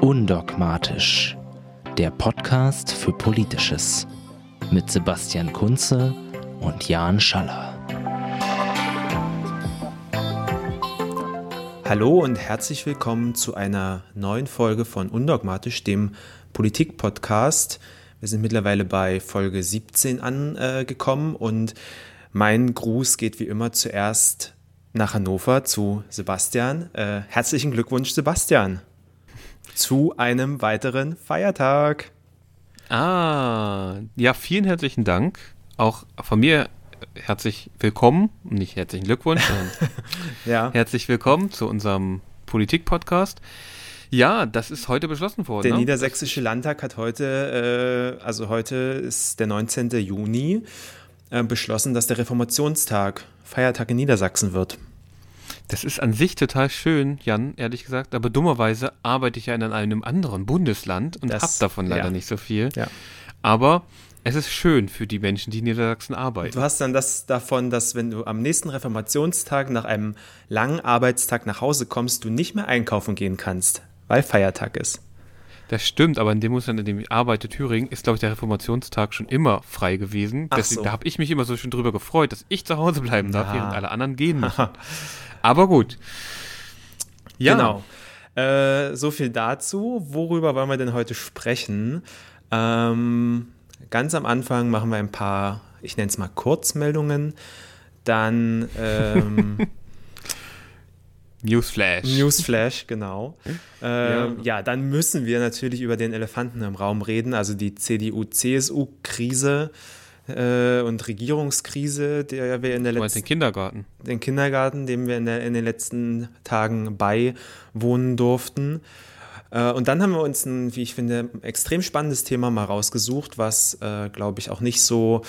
Undogmatisch, der Podcast für Politisches mit Sebastian Kunze und Jan Schaller. Hallo und herzlich willkommen zu einer neuen Folge von Undogmatisch, dem Politik-Podcast. Wir sind mittlerweile bei Folge 17 angekommen und mein Gruß geht wie immer zuerst nach Hannover zu Sebastian. Äh, herzlichen Glückwunsch, Sebastian, zu einem weiteren Feiertag. Ah, ja, vielen herzlichen Dank. Auch von mir herzlich willkommen, nicht herzlichen Glückwunsch, sondern ja. herzlich willkommen zu unserem Politik-Podcast. Ja, das ist heute beschlossen worden. Der ne? Niedersächsische Landtag hat heute, äh, also heute ist der 19. Juni, äh, beschlossen, dass der Reformationstag Feiertag in Niedersachsen wird. Das ist an sich total schön, Jan, ehrlich gesagt, aber dummerweise arbeite ich ja in einem anderen Bundesland und habe davon leider ja. nicht so viel. Ja. Aber es ist schön für die Menschen, die in Niedersachsen arbeiten. Du hast dann das davon, dass wenn du am nächsten Reformationstag nach einem langen Arbeitstag nach Hause kommst, du nicht mehr einkaufen gehen kannst, weil Feiertag ist. Das stimmt, aber in dem Bundesland, in dem ich arbeite, Thüringen, ist, glaube ich, der Reformationstag schon immer frei gewesen. Deswegen, so. Da habe ich mich immer so schön drüber gefreut, dass ich zu Hause bleiben darf, ja. während alle anderen gehen müssen. Aber gut. Ja. Genau. Äh, so viel dazu. Worüber wollen wir denn heute sprechen? Ähm, ganz am Anfang machen wir ein paar, ich nenne es mal Kurzmeldungen. Dann ähm, Newsflash. Newsflash, genau. Ähm, ja. ja. dann müssen wir natürlich über den Elefanten im Raum reden, also die CDU-CSU-Krise äh, und Regierungskrise, der wir in der letzten. den Kindergarten. Den Kindergarten, dem wir in, der, in den letzten Tagen beiwohnen durften. Äh, und dann haben wir uns ein, wie ich finde, extrem spannendes Thema mal rausgesucht, was, äh, glaube ich, auch nicht so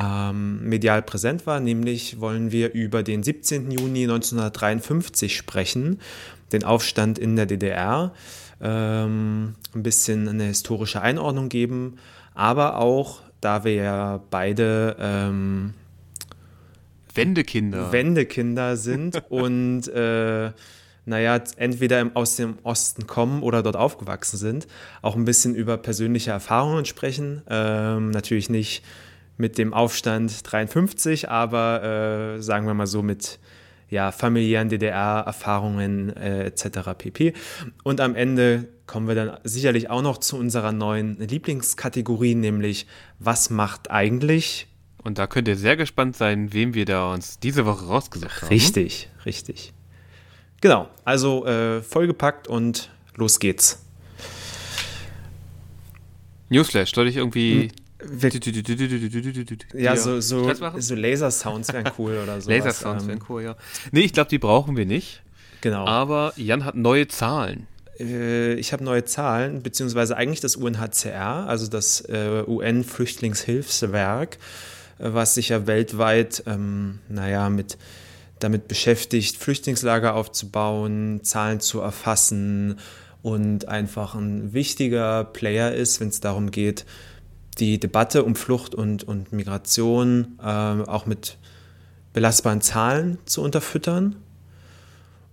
ähm, medial präsent war. Nämlich wollen wir über den 17. Juni 1953 sprechen, den Aufstand in der DDR, ähm, ein bisschen eine historische Einordnung geben, aber auch, da wir ja beide ähm, Wendekinder. Wendekinder sind und äh, naja, entweder aus dem Osten kommen oder dort aufgewachsen sind, auch ein bisschen über persönliche Erfahrungen sprechen. Ähm, natürlich nicht mit dem Aufstand 53, aber äh, sagen wir mal so mit ja, familiären DDR-Erfahrungen äh, etc. pp. Und am Ende kommen wir dann sicherlich auch noch zu unserer neuen Lieblingskategorie, nämlich was macht eigentlich? Und da könnt ihr sehr gespannt sein, wem wir da uns diese Woche rausgesucht haben. Richtig, richtig. Genau, also äh, vollgepackt und los geht's. Newsflash, soll ich irgendwie hm. Ja, so, so, so Laser-Sounds wären cool oder so. Laser-Sounds ähm. wären cool, ja. Nee, ich glaube, die brauchen wir nicht. Genau. Aber Jan hat neue Zahlen. Äh, ich habe neue Zahlen, beziehungsweise eigentlich das UNHCR, also das äh, UN-Flüchtlingshilfswerk, was sich ja weltweit, ähm, naja, mit, damit beschäftigt, Flüchtlingslager aufzubauen, Zahlen zu erfassen und einfach ein wichtiger Player ist, wenn es darum geht, die Debatte um Flucht und, und Migration äh, auch mit belastbaren Zahlen zu unterfüttern.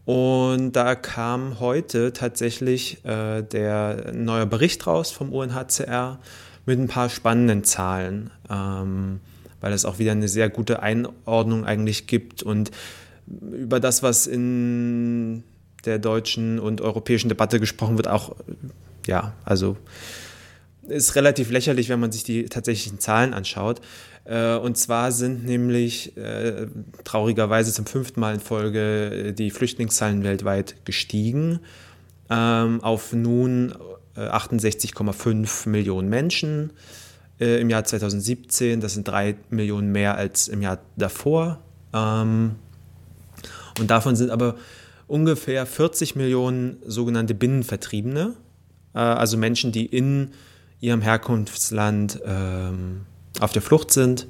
Und da kam heute tatsächlich äh, der neue Bericht raus vom UNHCR mit ein paar spannenden Zahlen, ähm, weil es auch wieder eine sehr gute Einordnung eigentlich gibt und über das, was in der deutschen und europäischen Debatte gesprochen wird, auch ja, also ist relativ lächerlich, wenn man sich die tatsächlichen Zahlen anschaut. Äh, und zwar sind nämlich äh, traurigerweise zum fünften Mal in Folge äh, die Flüchtlingszahlen weltweit gestiegen ähm, auf nun 68,5 Millionen Menschen im Jahr 2017. Das sind drei Millionen mehr als im Jahr davor. Ähm, und davon sind aber ungefähr 40 Millionen sogenannte Binnenvertriebene, also Menschen, die in ihrem Herkunftsland ähm, auf der Flucht sind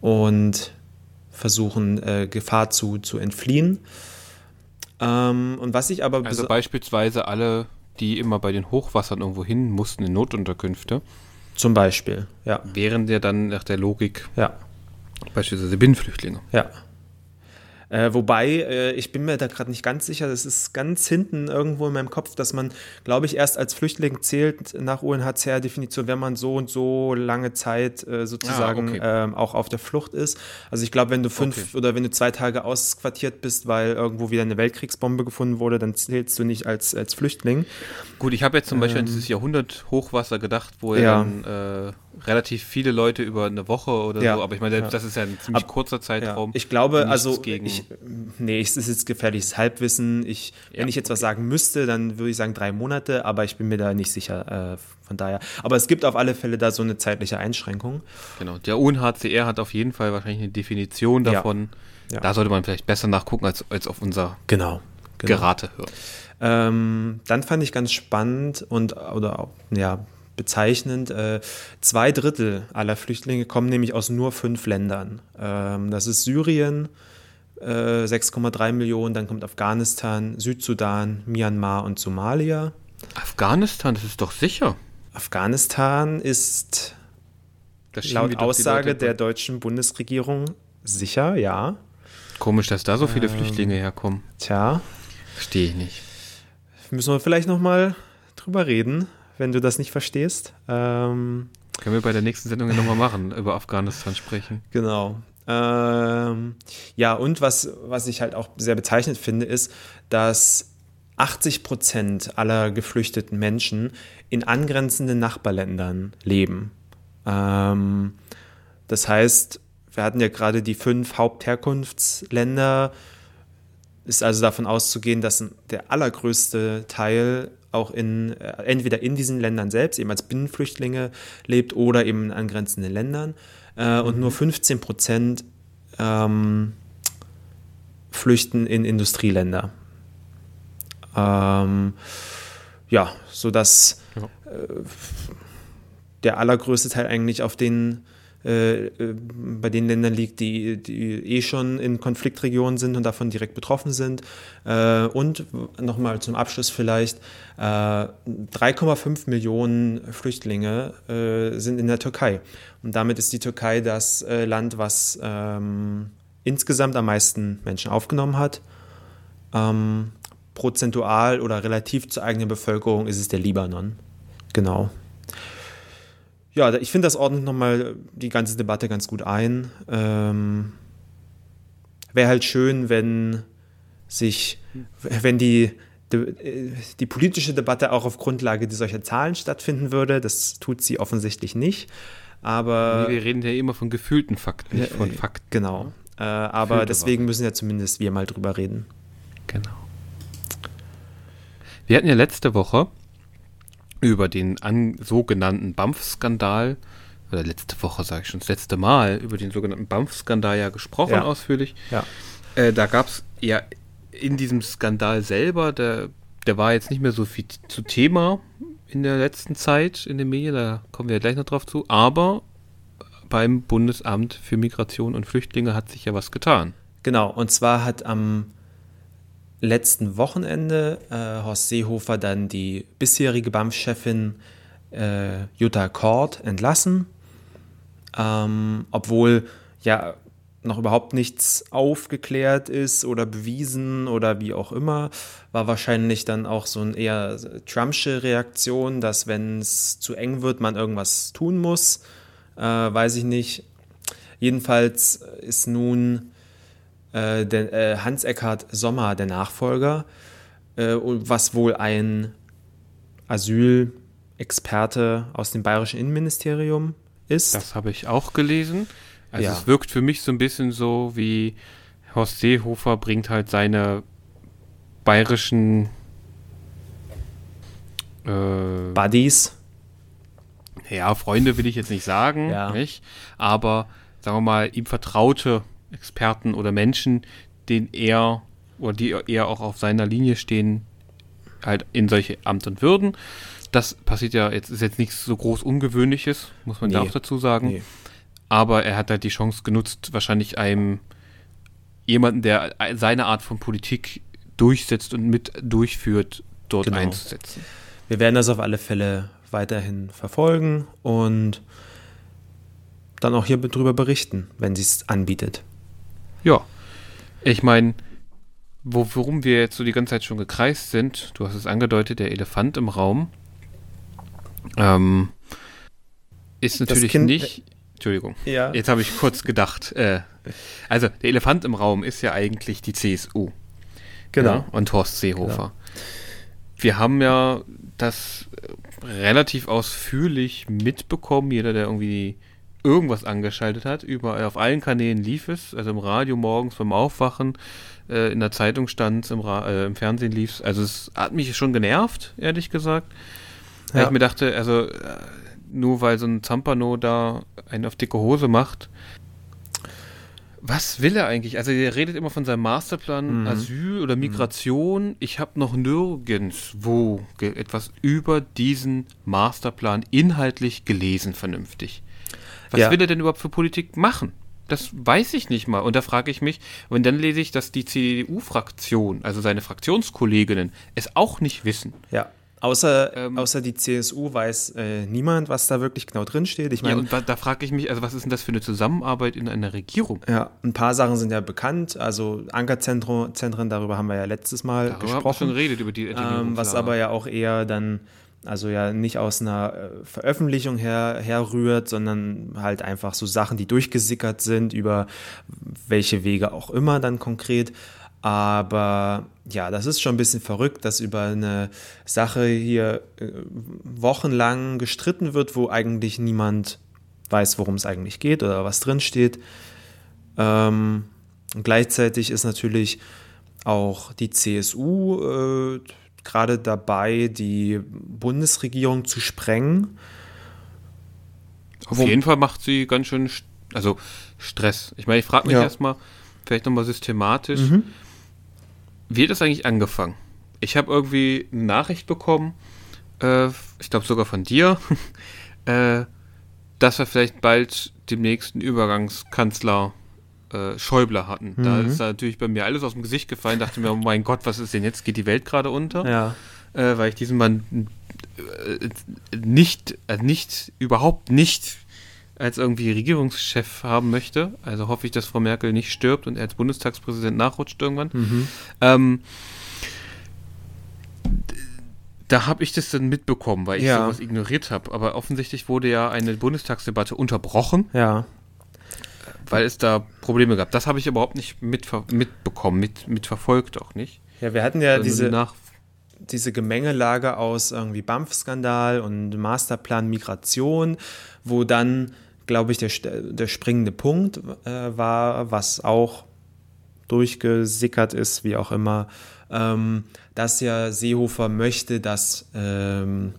und versuchen, äh, Gefahr zu, zu entfliehen. Ähm, und was ich aber. Also beispielsweise alle, die immer bei den Hochwassern irgendwo hin mussten in Notunterkünfte. Zum Beispiel, ja. Wären ja dann nach der Logik. Ja. Beispielsweise Binnenflüchtlinge. Ja. Äh, wobei, äh, ich bin mir da gerade nicht ganz sicher, das ist ganz hinten irgendwo in meinem Kopf, dass man, glaube ich, erst als Flüchtling zählt nach UNHCR-Definition, wenn man so und so lange Zeit äh, sozusagen ah, okay. auch auf der Flucht ist. Also ich glaube, wenn du fünf okay. oder wenn du zwei Tage ausquartiert bist, weil irgendwo wieder eine Weltkriegsbombe gefunden wurde, dann zählst du nicht als, als Flüchtling. Gut, ich habe jetzt zum Beispiel ähm, an dieses Jahrhundert Hochwasser gedacht, wo ja. dann äh, relativ viele Leute über eine Woche oder ja. so, aber ich meine, das ist ja ein ziemlich Ab, kurzer Zeitraum. Ich glaube, also gegen ich, nee, es ist jetzt gefährliches Halbwissen. Ich, wenn ich jetzt okay. was sagen müsste, dann würde ich sagen drei Monate, aber ich bin mir da nicht sicher. Äh, von daher. Aber es gibt auf alle Fälle da so eine zeitliche Einschränkung. Genau. Der UNHCR hat auf jeden Fall wahrscheinlich eine Definition davon. Da sollte man vielleicht besser nachgucken als, als auf unser genau, genau. Gerate hören. Ähm, dann fand ich ganz spannend und oder ja bezeichnend. Äh, zwei Drittel aller Flüchtlinge kommen nämlich aus nur fünf Ländern. Ähm, das ist Syrien, äh, 6,3 Millionen, dann kommt Afghanistan, Südsudan, Myanmar und Somalia. Afghanistan, das ist doch sicher. Afghanistan ist laut Aussage der deutschen Bundesregierung sicher, ja. Komisch, dass da so viele ähm, Flüchtlinge herkommen. Tja. Verstehe ich nicht. Müssen wir vielleicht nochmal drüber reden wenn du das nicht verstehst. Ähm, Können wir bei der nächsten Sendung nochmal machen, über Afghanistan sprechen. Genau. Ähm, ja, und was, was ich halt auch sehr bezeichnet finde, ist, dass 80 Prozent aller geflüchteten Menschen in angrenzenden Nachbarländern leben. Ähm, das heißt, wir hatten ja gerade die fünf Hauptherkunftsländer. Ist also davon auszugehen, dass der allergrößte Teil auch in, äh, entweder in diesen Ländern selbst, eben als Binnenflüchtlinge lebt oder eben in angrenzenden Ländern. Äh, mhm. Und nur 15 Prozent ähm, flüchten in Industrieländer. Ähm, ja, sodass ja. Äh, der allergrößte Teil eigentlich auf den bei den Ländern liegt, die, die eh schon in Konfliktregionen sind und davon direkt betroffen sind. Äh, und nochmal zum Abschluss vielleicht, 3,5 Millionen Flüchtlinge sind in der Türkei. Und damit ist die Türkei das Land, was ähm, insgesamt am meisten Menschen aufgenommen hat. Ähm, prozentual oder relativ zur eigenen Bevölkerung ist es der Libanon. Genau ja, ich finde, das ordnet nochmal die ganze Debatte ganz gut ein. Ähm, Wäre halt schön, wenn sich, wenn die, die, die, politische Debatte auch auf Grundlage solcher Zahlen stattfinden würde. Das tut sie offensichtlich nicht. Aber. Wir reden ja immer von gefühlten Fakten, nicht von Fakten. Genau. Äh, aber Gefühlte deswegen müssen ja zumindest wir mal drüber reden. Genau. Wir hatten ja letzte Woche über den an, sogenannten BAMF-Skandal, oder letzte Woche sage ich schon, das letzte Mal über den sogenannten BAMF-Skandal ja gesprochen, ja. ausführlich. Ja. Äh, da gab es ja in diesem Skandal selber, der, der war jetzt nicht mehr so viel zu Thema in der letzten Zeit in den Medien, da kommen wir ja gleich noch drauf zu, aber beim Bundesamt für Migration und Flüchtlinge hat sich ja was getan. Genau, und zwar hat am letzten Wochenende äh, Horst Seehofer dann die bisherige BAMF-Chefin äh, Jutta Kort entlassen, ähm, obwohl ja noch überhaupt nichts aufgeklärt ist oder bewiesen oder wie auch immer, war wahrscheinlich dann auch so eine eher Trumpsche Reaktion, dass wenn es zu eng wird, man irgendwas tun muss. Äh, weiß ich nicht. Jedenfalls ist nun äh, der, äh, Hans Eckhard Sommer der Nachfolger, äh, was wohl ein Asylexperte aus dem bayerischen Innenministerium ist. Das habe ich auch gelesen. Also ja. es wirkt für mich so ein bisschen so wie Horst Seehofer bringt halt seine bayerischen äh, Buddies. Ja, Freunde will ich jetzt nicht sagen, ja. nicht? aber sagen wir mal, ihm vertraute Experten oder Menschen, den er oder die eher auch auf seiner Linie stehen, halt in solche Amt und Würden. Das passiert ja jetzt, ist jetzt nichts so groß Ungewöhnliches, muss man nee. ja auch dazu sagen. Nee. Aber er hat halt die Chance genutzt, wahrscheinlich einem jemanden, der seine Art von Politik durchsetzt und mit durchführt, dort genau. einzusetzen. Wir werden das auf alle Fälle weiterhin verfolgen und dann auch hier drüber berichten, wenn sie es anbietet. Ja. Ich meine, wo, worum wir jetzt so die ganze Zeit schon gekreist sind, du hast es angedeutet, der Elefant im Raum, ähm, ist natürlich nicht. Entschuldigung. Ja. Jetzt habe ich kurz gedacht. Äh, also, der Elefant im Raum ist ja eigentlich die CSU. Genau. Ja, und Horst Seehofer. Genau. Wir haben ja das relativ ausführlich mitbekommen. Jeder, der irgendwie irgendwas angeschaltet hat, überall auf allen Kanälen lief es. Also im Radio morgens beim Aufwachen, äh, in der Zeitung stand es, im, äh, im Fernsehen lief es. Also es hat mich schon genervt, ehrlich gesagt. Ja. Weil ich mir dachte, also äh, nur weil so ein Zampano da einen auf dicke Hose macht, was will er eigentlich? Also er redet immer von seinem Masterplan mhm. Asyl oder mhm. Migration. Ich habe noch nirgendwo etwas über diesen Masterplan inhaltlich gelesen, vernünftig. Was ja. will er denn überhaupt für Politik machen? Das weiß ich nicht mal. Und da frage ich mich, und dann lese ich, dass die CDU-Fraktion, also seine Fraktionskolleginnen, es auch nicht wissen. Ja. Außer, ähm, außer die CSU weiß äh, niemand, was da wirklich genau drin steht. Ich meine, ja, und da, da frage ich mich, also was ist denn das für eine Zusammenarbeit in einer Regierung? Ja, ein paar Sachen sind ja bekannt. Also Ankerzentren, darüber haben wir ja letztes Mal darüber gesprochen. Haben wir schon geredet über die ähm, Was aber ja auch eher dann, also ja nicht aus einer äh, Veröffentlichung her, herrührt, sondern halt einfach so Sachen, die durchgesickert sind, über welche Wege auch immer dann konkret. Aber ja, das ist schon ein bisschen verrückt, dass über eine Sache hier äh, wochenlang gestritten wird, wo eigentlich niemand weiß, worum es eigentlich geht oder was drin steht. Ähm, gleichzeitig ist natürlich auch die CSU äh, gerade dabei, die Bundesregierung zu sprengen. Auf jeden Fall macht sie ganz schön, also Stress. Ich meine, ich frage mich ja. erstmal, vielleicht nochmal systematisch. Mhm wie hat das eigentlich angefangen? Ich habe irgendwie eine Nachricht bekommen, äh, ich glaube sogar von dir, äh, dass wir vielleicht bald den nächsten Übergangskanzler äh, Schäuble hatten. Mhm. Da ist natürlich bei mir alles aus dem Gesicht gefallen, dachte mir, oh mein Gott, was ist denn jetzt? Geht die Welt gerade unter? Ja. Äh, weil ich diesen Mann äh, nicht, also nicht, überhaupt nicht als irgendwie Regierungschef haben möchte. Also hoffe ich, dass Frau Merkel nicht stirbt und er als Bundestagspräsident nachrutscht irgendwann. Mhm. Ähm, da habe ich das dann mitbekommen, weil ich ja. sowas ignoriert habe. Aber offensichtlich wurde ja eine Bundestagsdebatte unterbrochen. Ja. Weil es da Probleme gab. Das habe ich überhaupt nicht mitver mitbekommen, mit, mitverfolgt auch nicht. Ja, wir hatten ja also diese, nach diese Gemengelage aus irgendwie BAMF-Skandal und Masterplan Migration, wo dann glaube ich, der, der springende Punkt äh, war, was auch durchgesickert ist, wie auch immer, ähm, dass ja Seehofer möchte, dass ähm,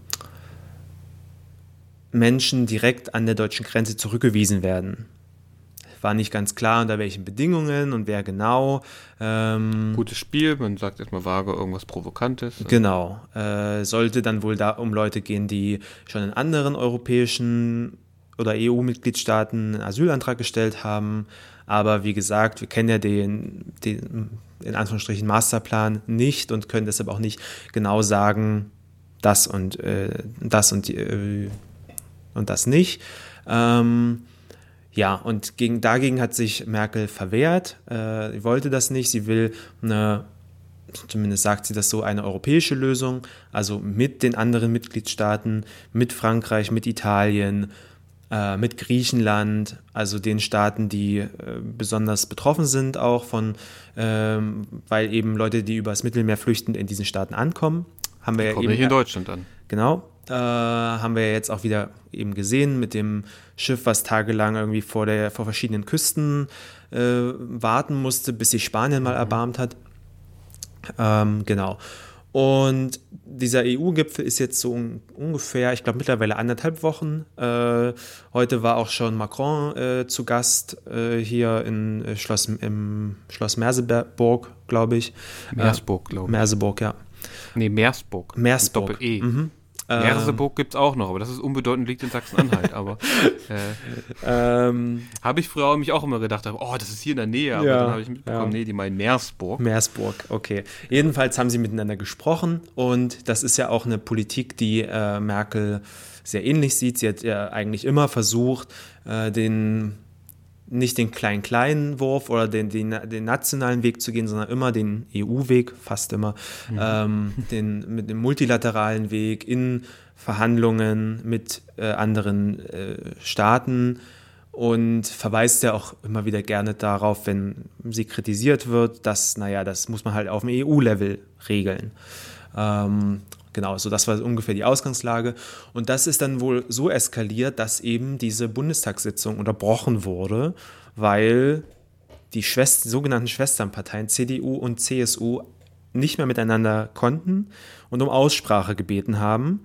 Menschen direkt an der deutschen Grenze zurückgewiesen werden. War nicht ganz klar, unter welchen Bedingungen und wer genau. Ähm, Gutes Spiel, man sagt erstmal vage irgendwas Provokantes. Genau. Äh, sollte dann wohl da um Leute gehen, die schon in anderen europäischen oder EU-Mitgliedstaaten einen Asylantrag gestellt haben. Aber wie gesagt, wir kennen ja den, den in Anführungsstrichen Masterplan nicht und können deshalb auch nicht genau sagen, das und äh, das und, äh, und das nicht. Ähm, ja, und gegen, dagegen hat sich Merkel verwehrt. Äh, sie wollte das nicht. Sie will eine, zumindest sagt sie das so, eine europäische Lösung, also mit den anderen Mitgliedstaaten, mit Frankreich, mit Italien, äh, mit Griechenland, also den Staaten, die äh, besonders betroffen sind auch von, ähm, weil eben Leute, die übers Mittelmeer flüchten, in diesen Staaten ankommen. Haben wir ja eben, hier in Deutschland an. Genau. Äh, haben wir jetzt auch wieder eben gesehen mit dem Schiff, was tagelang irgendwie vor, der, vor verschiedenen Küsten äh, warten musste, bis sich Spanien mal mhm. erbarmt hat. Ähm, genau. Und dieser EU-Gipfel ist jetzt so un ungefähr, ich glaube mittlerweile anderthalb Wochen. Äh, heute war auch schon Macron äh, zu Gast äh, hier in äh, Schloss, im Schloss Merseburg, glaube ich. Meersburg, glaube ich. Merseburg, ja. Nee, Meersburg. Meersburg. Doppel-E. Mhm. Merseburg gibt es auch noch, aber das ist unbedeutend, liegt in Sachsen-Anhalt. aber äh, ähm, habe ich früher mich auch immer gedacht, oh, das ist hier in der Nähe. Aber ja, dann habe ich mitbekommen, ja. nee, die meinen Meersburg. Meersburg, okay. Jedenfalls haben sie miteinander gesprochen und das ist ja auch eine Politik, die äh, Merkel sehr ähnlich sieht. Sie hat ja eigentlich immer versucht, äh, den nicht den kleinen-kleinen Wurf oder den, den, den, nationalen Weg zu gehen, sondern immer den EU-Weg, fast immer, mhm. ähm, den, mit dem multilateralen Weg in Verhandlungen mit äh, anderen äh, Staaten und verweist ja auch immer wieder gerne darauf, wenn sie kritisiert wird, dass, naja, das muss man halt auf dem EU-Level regeln. Ähm, genau, so das war ungefähr die Ausgangslage. Und das ist dann wohl so eskaliert, dass eben diese Bundestagssitzung unterbrochen wurde, weil die Schwester, sogenannten Schwesternparteien CDU und CSU nicht mehr miteinander konnten und um Aussprache gebeten haben,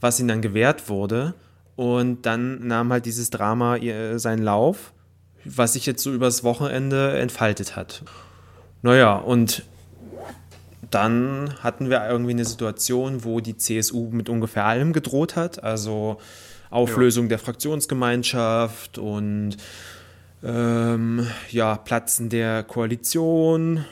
was ihnen dann gewährt wurde. Und dann nahm halt dieses Drama seinen Lauf, was sich jetzt so übers Wochenende entfaltet hat. Naja, und dann hatten wir irgendwie eine Situation, wo die CSU mit ungefähr allem gedroht hat. Also Auflösung ja. der Fraktionsgemeinschaft und ähm, ja, Platzen der Koalition.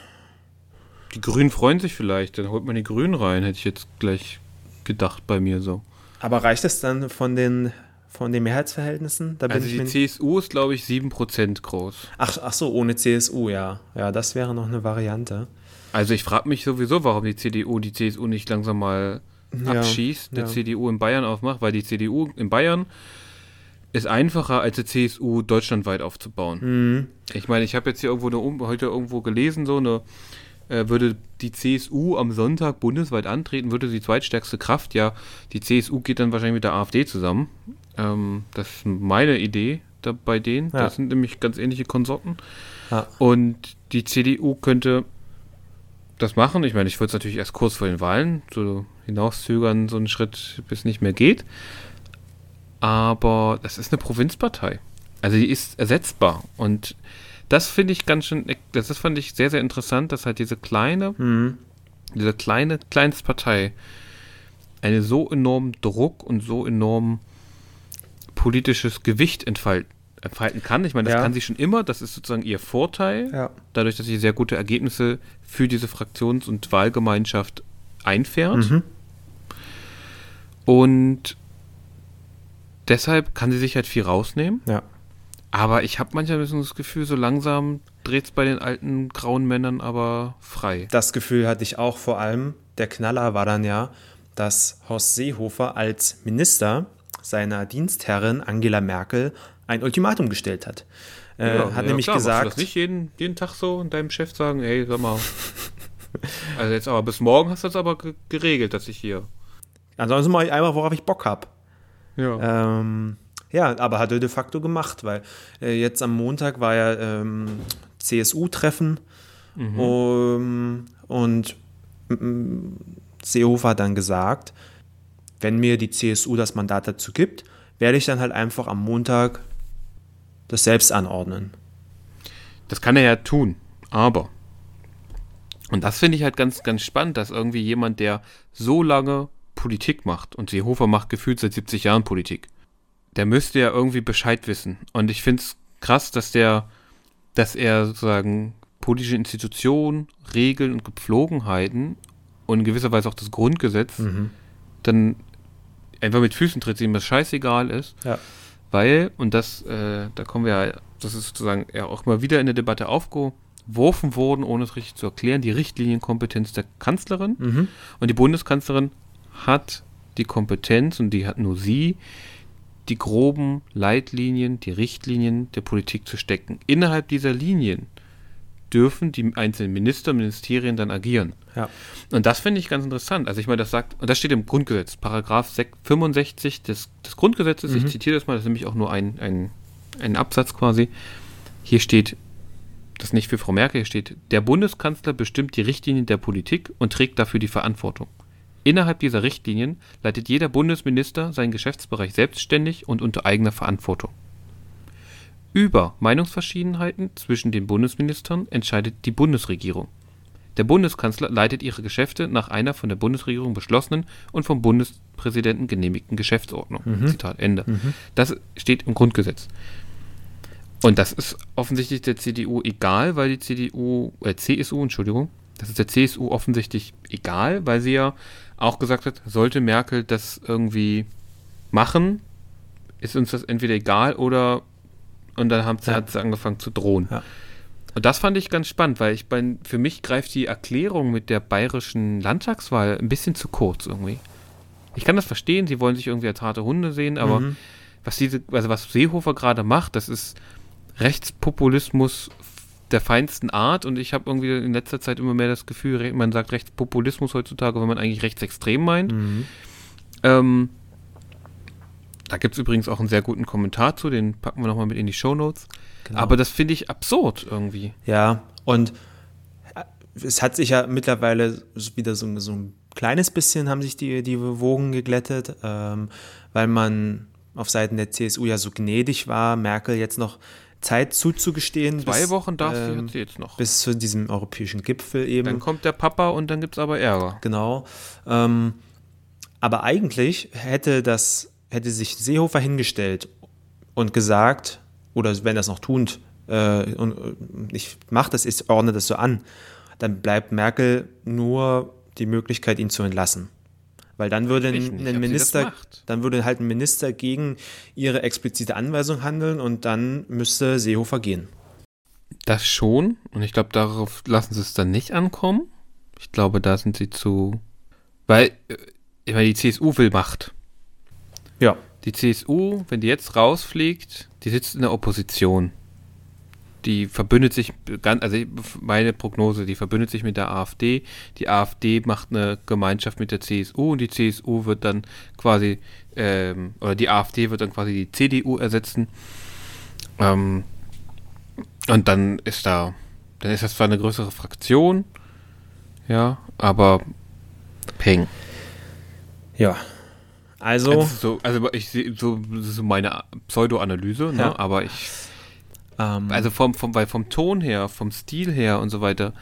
Die Grünen freuen sich vielleicht, dann holt man die Grünen rein, hätte ich jetzt gleich gedacht bei mir so. Aber reicht es dann von den, von den Mehrheitsverhältnissen? also die CSU ist, glaube ich, 7% groß. Ach, ach so, ohne CSU, ja. Ja, das wäre noch eine Variante. Also ich frage mich sowieso, warum die CDU die CSU nicht langsam mal ja, abschießt, der ja. CDU in Bayern aufmacht, weil die CDU in Bayern ist einfacher als die CSU deutschlandweit aufzubauen. Mhm. Ich meine, ich habe jetzt hier irgendwo eine, heute irgendwo gelesen, so eine äh, würde die CSU am Sonntag bundesweit antreten, würde die zweitstärkste Kraft, ja, die CSU geht dann wahrscheinlich mit der AfD zusammen. Ähm, das ist meine Idee da bei denen. Ja. Das sind nämlich ganz ähnliche Konsorten. Ja. Und die CDU könnte das machen. Ich meine, ich würde es natürlich erst kurz vor den Wahlen so hinauszögern, so einen Schritt, bis es nicht mehr geht. Aber das ist eine Provinzpartei. Also die ist ersetzbar. Und das finde ich ganz schön, das fand ich sehr, sehr interessant, dass halt diese kleine, mhm. diese kleine Kleinstpartei eine so enormen Druck und so enorm politisches Gewicht entfalten, entfalten kann. Ich meine, das ja. kann sie schon immer, das ist sozusagen ihr Vorteil, ja. dadurch, dass sie sehr gute Ergebnisse für diese Fraktions- und Wahlgemeinschaft einfährt. Mhm. Und deshalb kann sie sich halt viel rausnehmen. Ja. Aber ich habe manchmal ein bisschen das Gefühl, so langsam dreht es bei den alten grauen Männern aber frei. Das Gefühl hatte ich auch vor allem. Der Knaller war dann ja, dass Horst Seehofer als Minister seiner Dienstherrin Angela Merkel ein Ultimatum gestellt hat. Äh, ja, hat ja, nämlich klar, gesagt. Du das nicht jeden, jeden Tag so deinem Chef sagen, hey, sag mal. also jetzt aber bis morgen hast du das aber geregelt, dass ich hier. Ansonsten mache ich einfach, worauf ich Bock habe. Ja. Ähm, ja, aber hat er de facto gemacht, weil äh, jetzt am Montag war ja ähm, CSU-Treffen mhm. um, und ähm, Seehofer hat dann gesagt, wenn mir die CSU das Mandat dazu gibt, werde ich dann halt einfach am Montag das selbst anordnen. Das kann er ja tun, aber und das finde ich halt ganz, ganz spannend, dass irgendwie jemand, der so lange Politik macht und Seehofer macht gefühlt seit 70 Jahren Politik, der müsste ja irgendwie Bescheid wissen. Und ich finde es krass, dass der, dass er sozusagen politische Institutionen, Regeln und Gepflogenheiten und in gewisser Weise auch das Grundgesetz mhm. dann einfach mit Füßen tritt, ihm das scheißegal ist. Ja. Weil, und das, äh, da kommen wir ja, das ist sozusagen ja auch mal wieder in der Debatte aufgeworfen worden, ohne es richtig zu erklären, die Richtlinienkompetenz der Kanzlerin. Mhm. Und die Bundeskanzlerin hat die Kompetenz, und die hat nur sie, die groben Leitlinien, die Richtlinien der Politik zu stecken. Innerhalb dieser Linien dürfen die einzelnen Minister, Ministerien dann agieren. Ja. Und das finde ich ganz interessant. Also ich meine, das sagt, und das steht im Grundgesetz, Paragraph 65 des, des Grundgesetzes, mhm. ich zitiere das mal, das ist nämlich auch nur ein, ein, ein Absatz quasi. Hier steht, das ist nicht für Frau Merkel, hier steht, der Bundeskanzler bestimmt die Richtlinien der Politik und trägt dafür die Verantwortung. Innerhalb dieser Richtlinien leitet jeder Bundesminister seinen Geschäftsbereich selbstständig und unter eigener Verantwortung. Über Meinungsverschiedenheiten zwischen den Bundesministern entscheidet die Bundesregierung. Der Bundeskanzler leitet ihre Geschäfte nach einer von der Bundesregierung beschlossenen und vom Bundespräsidenten genehmigten Geschäftsordnung. Mhm. Zitat Ende. Mhm. Das steht im Grundgesetz. Und das ist offensichtlich der CDU egal, weil die CDU, äh, CSU, Entschuldigung, das ist der CSU offensichtlich egal, weil sie ja auch gesagt hat, sollte Merkel das irgendwie machen, ist uns das entweder egal oder und dann haben sie, ja. hat sie angefangen zu drohen. Ja. Und das fand ich ganz spannend, weil ich bei, für mich greift die Erklärung mit der bayerischen Landtagswahl ein bisschen zu kurz irgendwie. Ich kann das verstehen, sie wollen sich irgendwie als harte Hunde sehen, aber mhm. was diese, also was Seehofer gerade macht, das ist Rechtspopulismus der feinsten Art und ich habe irgendwie in letzter Zeit immer mehr das Gefühl, man sagt Rechtspopulismus heutzutage, wenn man eigentlich rechtsextrem meint. Mhm. Ähm, da gibt es übrigens auch einen sehr guten Kommentar zu, den packen wir nochmal mit in die Show Notes. Genau. Aber das finde ich absurd irgendwie. Ja, und äh, es hat sich ja mittlerweile wieder so, so ein kleines bisschen haben sich die, die Wogen geglättet, ähm, weil man auf Seiten der CSU ja so gnädig war, Merkel jetzt noch Zeit zuzugestehen. Zwei bis, Wochen darf ähm, sie jetzt noch. Bis zu diesem europäischen Gipfel eben. Dann kommt der Papa und dann gibt es aber Ärger. Genau. Ähm, aber eigentlich hätte das, hätte sich Seehofer hingestellt und gesagt, oder wenn das noch tut, äh, und ich mache das, ich ordne das so an, dann bleibt Merkel nur die Möglichkeit, ihn zu entlassen. Weil dann würde ein, ein Minister, dann würde halt ein Minister gegen ihre explizite Anweisung handeln und dann müsste Seehofer gehen. Das schon. Und ich glaube, darauf lassen sie es dann nicht ankommen. Ich glaube, da sind sie zu. Weil, äh, ich meine, die CSU will Macht. Ja. Die CSU, wenn die jetzt rausfliegt, die sitzt in der Opposition die verbündet sich, also meine Prognose, die verbündet sich mit der AfD. Die AfD macht eine Gemeinschaft mit der CSU und die CSU wird dann quasi, ähm, oder die AfD wird dann quasi die CDU ersetzen. Ähm, und dann ist da, dann ist das zwar eine größere Fraktion, ja, aber peng. Ja. Also, also, so, also ich sehe so, so meine Pseudo-Analyse, ne? ja. aber ich ähm, also vom, vom, weil vom Ton her, vom Stil her und so weiter,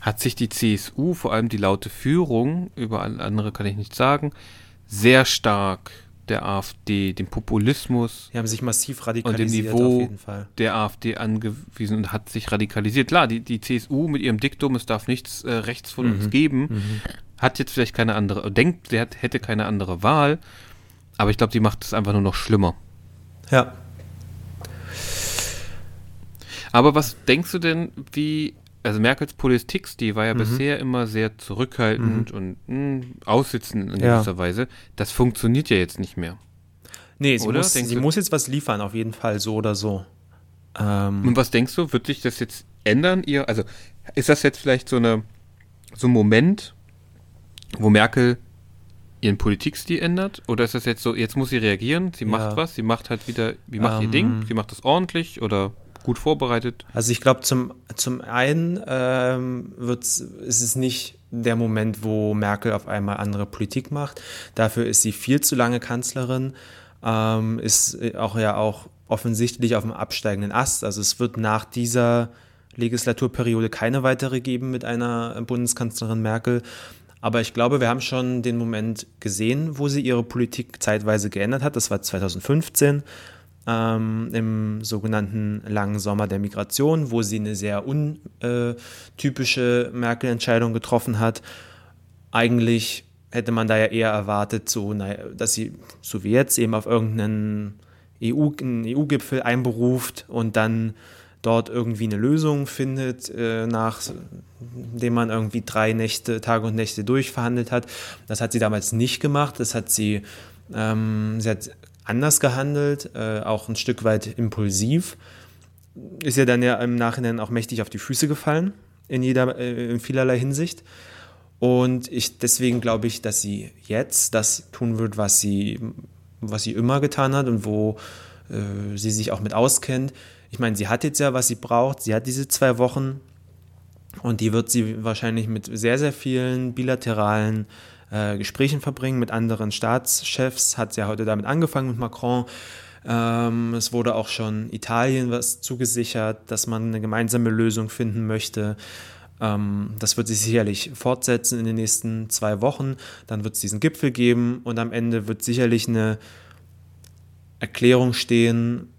hat sich die CSU, vor allem die laute Führung, über andere kann ich nicht sagen, sehr stark der AfD, dem Populismus. Die haben sich massiv radikalisiert und dem Niveau der AfD angewiesen und hat sich radikalisiert. Klar, die, die CSU mit ihrem Diktum, es darf nichts äh, rechts von mhm. uns geben, mhm. Hat jetzt vielleicht keine andere, denkt, sie hat, hätte keine andere Wahl, aber ich glaube, die macht es einfach nur noch schlimmer. Ja. Aber was denkst du denn, wie, also Merkels Politik, die war ja mhm. bisher immer sehr zurückhaltend mhm. und mh, hm, aussitzend in ja. gewisser Weise. Das funktioniert ja jetzt nicht mehr. Nee, sie, oder? Muss, sie muss jetzt was liefern, auf jeden Fall, so oder so. Ähm. Und was denkst du, wird sich das jetzt ändern? Ihr, also ist das jetzt vielleicht so, eine, so ein Moment, wo Merkel ihren Politikstil ändert? Oder ist das jetzt so, jetzt muss sie reagieren, sie macht ja. was, sie macht halt wieder, sie macht ähm, ihr Ding, sie macht das ordentlich oder? gut vorbereitet? Also ich glaube, zum, zum einen ähm, ist es nicht der Moment, wo Merkel auf einmal andere Politik macht. Dafür ist sie viel zu lange Kanzlerin, ähm, ist auch ja auch offensichtlich auf dem absteigenden Ast. Also es wird nach dieser Legislaturperiode keine weitere geben mit einer Bundeskanzlerin Merkel. Aber ich glaube, wir haben schon den Moment gesehen, wo sie ihre Politik zeitweise geändert hat. Das war 2015 ähm, im sogenannten langen Sommer der Migration, wo sie eine sehr untypische Merkel-Entscheidung getroffen hat. Eigentlich hätte man da ja eher erwartet, so, naja, dass sie, so wie jetzt, eben auf irgendeinen EU-Gipfel EU einberuft und dann dort irgendwie eine Lösung findet, äh, nachdem man irgendwie drei Nächte, Tage und Nächte durchverhandelt hat. Das hat sie damals nicht gemacht. Das hat sie, ähm, sie hat anders gehandelt, äh, auch ein Stück weit impulsiv. Ist ja dann ja im Nachhinein auch mächtig auf die Füße gefallen, in, jeder, äh, in vielerlei Hinsicht. Und ich, deswegen glaube ich, dass sie jetzt das tun wird, was sie, was sie immer getan hat und wo äh, sie sich auch mit auskennt. Ich meine, sie hat jetzt ja, was sie braucht. Sie hat diese zwei Wochen und die wird sie wahrscheinlich mit sehr, sehr vielen bilateralen äh, Gesprächen verbringen mit anderen Staatschefs. Hat ja heute damit angefangen mit Macron. Ähm, es wurde auch schon Italien was zugesichert, dass man eine gemeinsame Lösung finden möchte. Ähm, das wird sich sicherlich fortsetzen in den nächsten zwei Wochen. Dann wird es diesen Gipfel geben und am Ende wird sicherlich eine Erklärung stehen,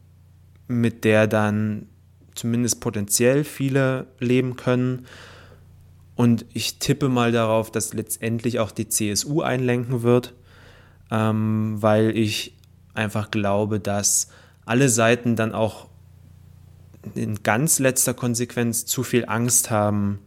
mit der dann zumindest potenziell viele leben können. Und ich tippe mal darauf, dass letztendlich auch die CSU einlenken wird, ähm, weil ich einfach glaube, dass alle Seiten dann auch in ganz letzter Konsequenz zu viel Angst haben,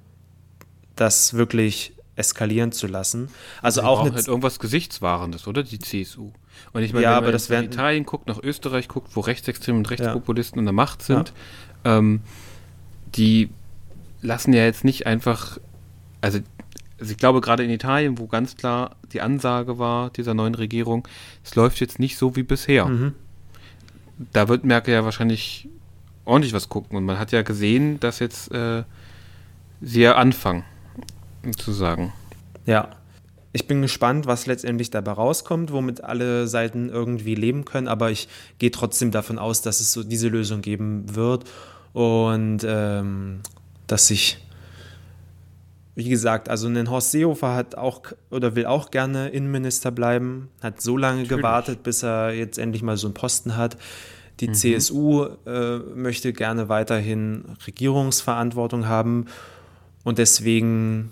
das wirklich eskalieren zu lassen. Also auch halt irgendwas Gesichtswahrendes, oder die CSU. Und ich meine, ja, wenn man in Italien guckt, nach Österreich guckt, wo Rechtsextreme und Rechtspopulisten ja. an der Macht sind, ja. ähm, die lassen ja jetzt nicht einfach, also, also ich glaube gerade in Italien, wo ganz klar die Ansage war dieser neuen Regierung, es läuft jetzt nicht so wie bisher. Mhm. Da wird Merkel ja wahrscheinlich ordentlich was gucken und man hat ja gesehen, dass jetzt äh, sie ja anfangen zu sagen. Ja. Ich bin gespannt, was letztendlich dabei rauskommt, womit alle Seiten irgendwie leben können, aber ich gehe trotzdem davon aus, dass es so diese Lösung geben wird und ähm, dass sich, wie gesagt, also ein Horst Seehofer hat auch oder will auch gerne Innenminister bleiben, hat so lange Natürlich. gewartet, bis er jetzt endlich mal so einen Posten hat. Die mhm. CSU äh, möchte gerne weiterhin Regierungsverantwortung haben und deswegen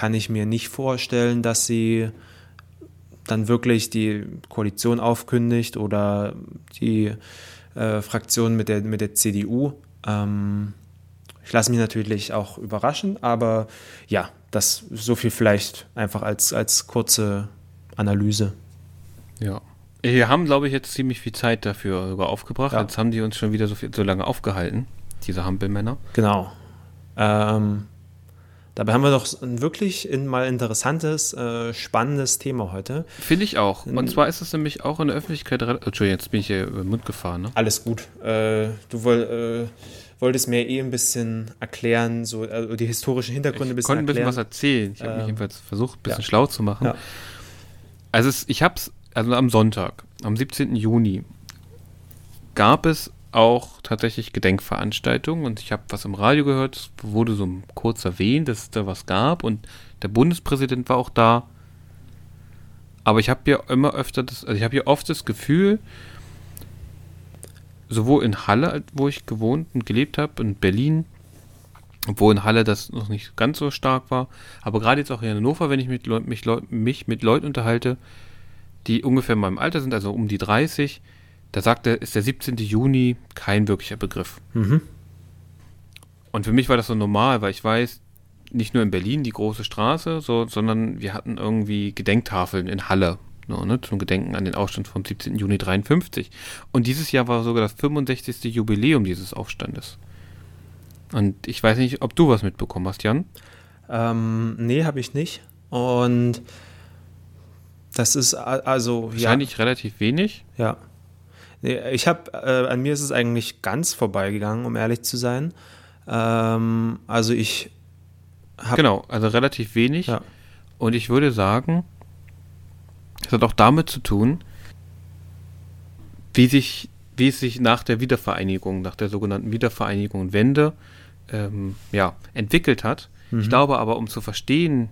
kann ich mir nicht vorstellen, dass sie dann wirklich die Koalition aufkündigt oder die äh, Fraktion mit der, mit der CDU. Ähm, ich lasse mich natürlich auch überraschen, aber ja, das so viel vielleicht einfach als, als kurze Analyse. Ja. Wir haben, glaube ich, jetzt ziemlich viel Zeit dafür sogar aufgebracht. Ja. Jetzt haben die uns schon wieder so, viel, so lange aufgehalten, diese Hampelmänner. Genau. Ähm, Dabei haben wir doch ein wirklich mal interessantes, äh, spannendes Thema heute. Finde ich auch. Und zwar ist es nämlich auch in der Öffentlichkeit. Entschuldigung, jetzt bin ich hier über den Mund gefahren. Ne? Alles gut. Äh, du woll, äh, wolltest mir eh ein bisschen erklären, so also die historischen Hintergründe ein bisschen erklären. Ich konnte ein bisschen was erzählen. Ich habe mich ähm, jedenfalls versucht, ein bisschen ja. schlau zu machen. Ja. Also es, ich habe es, also am Sonntag, am 17. Juni, gab es auch tatsächlich Gedenkveranstaltungen und ich habe was im Radio gehört, es wurde so kurz erwähnt, dass es da was gab und der Bundespräsident war auch da. Aber ich habe ja immer öfter das, also ich habe ja oft das Gefühl, sowohl in Halle, wo ich gewohnt und gelebt habe, in Berlin, obwohl in Halle das noch nicht ganz so stark war, aber gerade jetzt auch in Hannover, wenn ich mit Leut, mich, Leut, mich mit Leuten unterhalte, die ungefähr in meinem Alter sind, also um die 30, da sagt er, ist der 17. Juni kein wirklicher Begriff. Mhm. Und für mich war das so normal, weil ich weiß, nicht nur in Berlin die große Straße, so, sondern wir hatten irgendwie Gedenktafeln in Halle no, ne, zum Gedenken an den Aufstand vom 17. Juni 53. Und dieses Jahr war sogar das 65. Jubiläum dieses Aufstandes. Und ich weiß nicht, ob du was mitbekommen hast, Jan. Ähm, nee, habe ich nicht. Und das ist also. Wahrscheinlich ja. relativ wenig. Ja. Ich habe, äh, an mir ist es eigentlich ganz vorbeigegangen, um ehrlich zu sein. Ähm, also ich habe. Genau, also relativ wenig. Ja. Und ich würde sagen, es hat auch damit zu tun, wie sich, wie es sich nach der Wiedervereinigung, nach der sogenannten Wiedervereinigung und Wende, ähm, ja, entwickelt hat. Mhm. Ich glaube aber, um zu verstehen,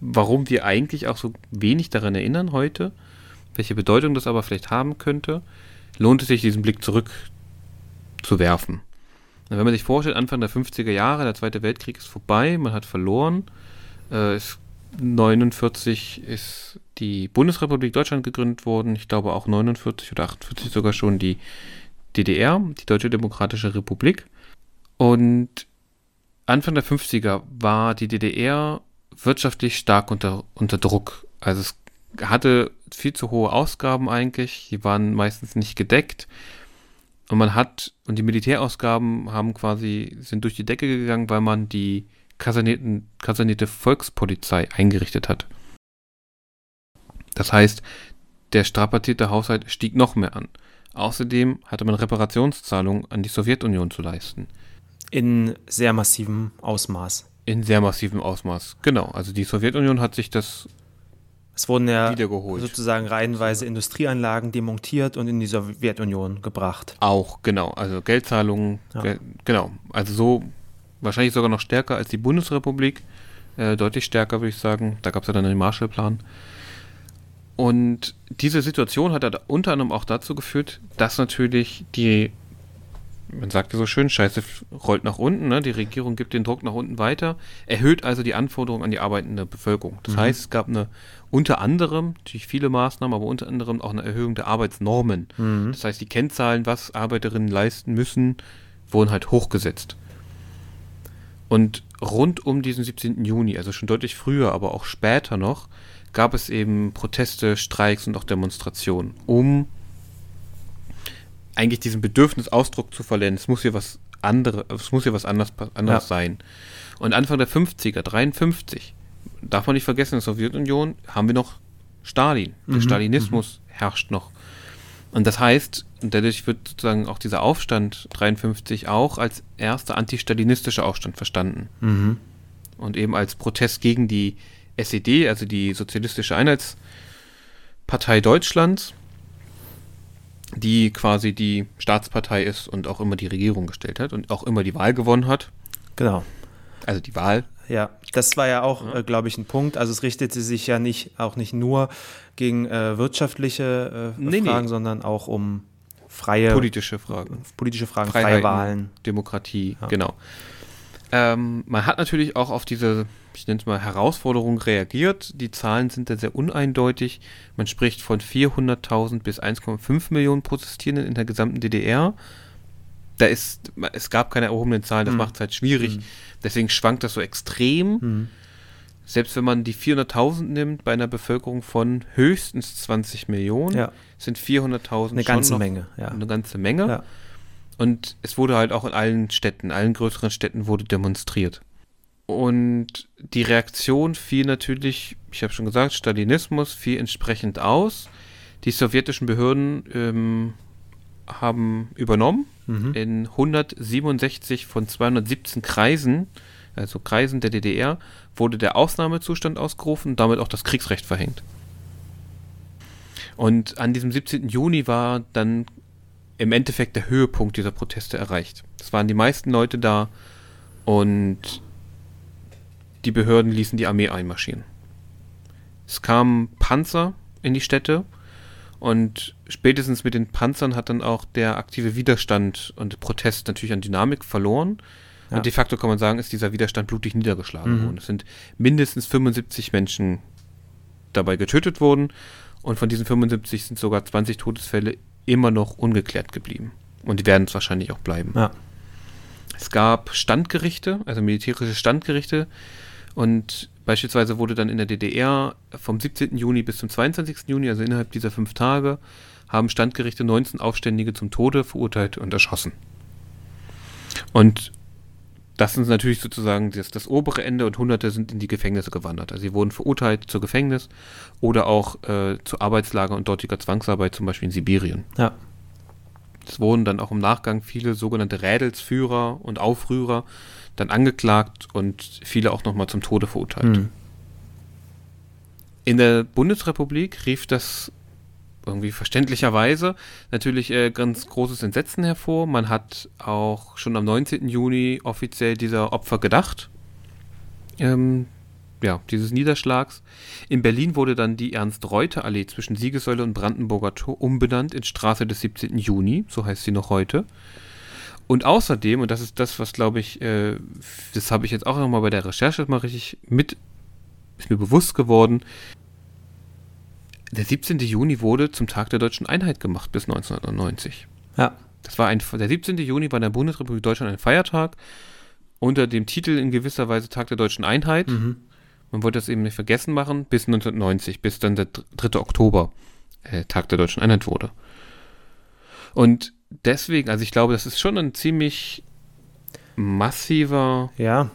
warum wir eigentlich auch so wenig daran erinnern heute, welche Bedeutung das aber vielleicht haben könnte, lohnt es sich, diesen Blick zurück zu werfen. wenn man sich vorstellt, Anfang der 50er Jahre, der Zweite Weltkrieg ist vorbei, man hat verloren. Äh, 49 ist die Bundesrepublik Deutschland gegründet worden. Ich glaube auch 49 oder 48 sogar schon die DDR, die Deutsche Demokratische Republik. Und Anfang der 50er war die DDR wirtschaftlich stark unter, unter Druck. Also es hatte viel zu hohe Ausgaben eigentlich, die waren meistens nicht gedeckt. Und man hat, und die Militärausgaben haben quasi, sind durch die Decke gegangen, weil man die kasernierte Volkspolizei eingerichtet hat. Das heißt, der strapazierte Haushalt stieg noch mehr an. Außerdem hatte man Reparationszahlungen an die Sowjetunion zu leisten. In sehr massivem Ausmaß. In sehr massivem Ausmaß, genau. Also die Sowjetunion hat sich das es wurden ja sozusagen reihenweise Industrieanlagen demontiert und in die Sowjetunion gebracht. Auch, genau. Also Geldzahlungen, ja. Gel genau. Also so wahrscheinlich sogar noch stärker als die Bundesrepublik. Äh, deutlich stärker, würde ich sagen. Da gab es ja dann den Marshallplan. Und diese Situation hat unter anderem auch dazu geführt, dass natürlich die man sagt ja so schön, Scheiße rollt nach unten, ne? die Regierung gibt den Druck nach unten weiter, erhöht also die Anforderungen an die arbeitende Bevölkerung. Das mhm. heißt, es gab eine unter anderem, natürlich viele Maßnahmen, aber unter anderem auch eine Erhöhung der Arbeitsnormen. Mhm. Das heißt, die Kennzahlen, was Arbeiterinnen leisten müssen, wurden halt hochgesetzt. Und rund um diesen 17. Juni, also schon deutlich früher, aber auch später noch, gab es eben Proteste, Streiks und auch Demonstrationen, um eigentlich diesem Bedürfnis Ausdruck zu verleihen. Es muss hier was anderes, es muss hier was anderes, anderes ja. sein. Und Anfang der 50er, 53, darf man nicht vergessen, in der Sowjetunion haben wir noch Stalin. Der mhm. Stalinismus mhm. herrscht noch. Und das heißt, dadurch wird sozusagen auch dieser Aufstand 53 auch als erster antistalinistischer Aufstand verstanden. Mhm. Und eben als Protest gegen die SED, also die Sozialistische Einheitspartei Deutschlands, die quasi die Staatspartei ist und auch immer die Regierung gestellt hat und auch immer die Wahl gewonnen hat. Genau. Also die Wahl. Ja, das war ja auch, äh, glaube ich, ein Punkt. Also es richtete sich ja nicht auch nicht nur gegen äh, wirtschaftliche äh, nee, Fragen, nee. sondern auch um freie politische Fragen, politische Fragen, freie Wahlen, Demokratie, ja. genau. Ähm, man hat natürlich auch auf diese, ich nenne es mal Herausforderung reagiert. Die Zahlen sind da sehr uneindeutig. Man spricht von 400.000 bis 1,5 Millionen Protestierenden in der gesamten DDR. Da ist, es gab keine erhobenen Zahlen, das mhm. macht es halt schwierig. Mhm. Deswegen schwankt das so extrem. Mhm. Selbst wenn man die 400.000 nimmt bei einer Bevölkerung von höchstens 20 Millionen, ja. sind 400.000 eine ganze Menge. Ja. Eine ganze Menge. Ja. Und es wurde halt auch in allen Städten, allen größeren Städten wurde demonstriert. Und die Reaktion fiel natürlich, ich habe schon gesagt, Stalinismus fiel entsprechend aus. Die sowjetischen Behörden ähm, haben übernommen. Mhm. In 167 von 217 Kreisen, also Kreisen der DDR, wurde der Ausnahmezustand ausgerufen und damit auch das Kriegsrecht verhängt. Und an diesem 17. Juni war dann im Endeffekt der Höhepunkt dieser Proteste erreicht. Es waren die meisten Leute da und die Behörden ließen die Armee einmarschieren. Es kamen Panzer in die Städte und spätestens mit den Panzern hat dann auch der aktive Widerstand und Protest natürlich an Dynamik verloren. Ja. Und de facto kann man sagen, ist dieser Widerstand blutig niedergeschlagen mhm. worden. Es sind mindestens 75 Menschen dabei getötet worden und von diesen 75 sind sogar 20 Todesfälle immer noch ungeklärt geblieben. Und die werden es wahrscheinlich auch bleiben. Ja. Es gab Standgerichte, also militärische Standgerichte. Und beispielsweise wurde dann in der DDR vom 17. Juni bis zum 22. Juni, also innerhalb dieser fünf Tage, haben Standgerichte 19 Aufständige zum Tode verurteilt und erschossen. Und das ist natürlich sozusagen das, das, obere Ende und Hunderte sind in die Gefängnisse gewandert. Also sie wurden verurteilt zu Gefängnis oder auch äh, zu Arbeitslager und dortiger Zwangsarbeit, zum Beispiel in Sibirien. Ja. Es wurden dann auch im Nachgang viele sogenannte Rädelsführer und Aufrührer dann angeklagt und viele auch nochmal zum Tode verurteilt. Mhm. In der Bundesrepublik rief das irgendwie verständlicherweise natürlich äh, ganz großes Entsetzen hervor. Man hat auch schon am 19. Juni offiziell dieser Opfer gedacht. Ähm, ja, dieses Niederschlags. In Berlin wurde dann die Ernst-Reuter-Allee zwischen Siegessäule und Brandenburger Tor umbenannt in Straße des 17. Juni, so heißt sie noch heute. Und außerdem, und das ist das, was glaube ich, äh, das habe ich jetzt auch nochmal bei der Recherche mal richtig mit, ist mir bewusst geworden, der 17. Juni wurde zum Tag der deutschen Einheit gemacht bis 1990. Ja. Das war ein, der 17. Juni war in der Bundesrepublik Deutschland ein Feiertag unter dem Titel in gewisser Weise Tag der deutschen Einheit. Mhm. Man wollte das eben nicht vergessen machen, bis 1990, bis dann der 3. Oktober äh, Tag der deutschen Einheit wurde. Und deswegen, also ich glaube, das ist schon ein ziemlich massiver ja.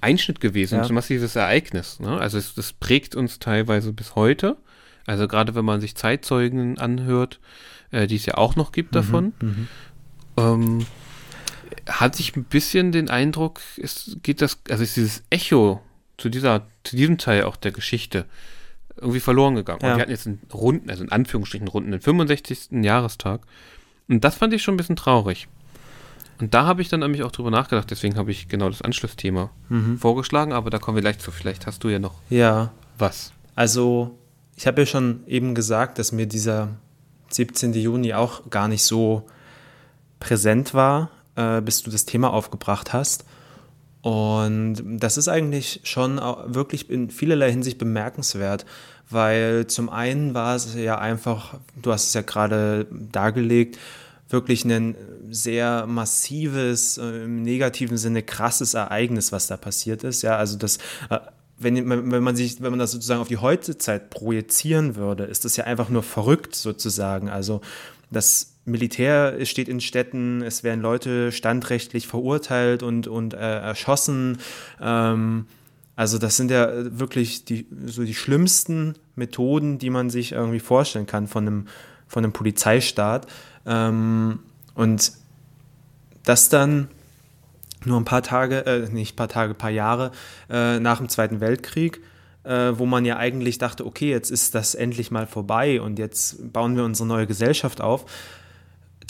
Einschnitt gewesen, ja. ein massives Ereignis. Ne? Also es, das prägt uns teilweise bis heute. Also gerade wenn man sich Zeitzeugen anhört, äh, die es ja auch noch gibt mhm, davon, mhm, ähm, hatte ich ein bisschen den Eindruck, es geht das, also ist dieses Echo zu dieser, zu diesem Teil auch der Geschichte irgendwie verloren gegangen. Ja. Und wir hatten jetzt einen runden, also in Anführungsstrichen runden, den 65. Jahrestag. Und das fand ich schon ein bisschen traurig. Und da habe ich dann nämlich auch drüber nachgedacht, deswegen habe ich genau das Anschlussthema mhm. vorgeschlagen, aber da kommen wir gleich zu. Vielleicht hast du ja noch ja. was. Also ich habe ja schon eben gesagt, dass mir dieser 17. Juni auch gar nicht so präsent war, äh, bis du das Thema aufgebracht hast. Und das ist eigentlich schon wirklich in vielerlei Hinsicht bemerkenswert, weil zum einen war es ja einfach, du hast es ja gerade dargelegt, wirklich ein sehr massives, äh, im negativen Sinne krasses Ereignis, was da passiert ist. Ja, also das äh, wenn, wenn man sich, wenn man das sozusagen auf die Heutezeit projizieren würde, ist das ja einfach nur verrückt sozusagen. Also das Militär steht in Städten, es werden Leute standrechtlich verurteilt und, und äh, erschossen. Ähm, also das sind ja wirklich die, so die schlimmsten Methoden, die man sich irgendwie vorstellen kann von einem, von einem Polizeistaat. Ähm, und das dann nur ein paar Tage, äh, nicht ein paar Tage, ein paar Jahre äh, nach dem Zweiten Weltkrieg, äh, wo man ja eigentlich dachte, okay, jetzt ist das endlich mal vorbei und jetzt bauen wir unsere neue Gesellschaft auf.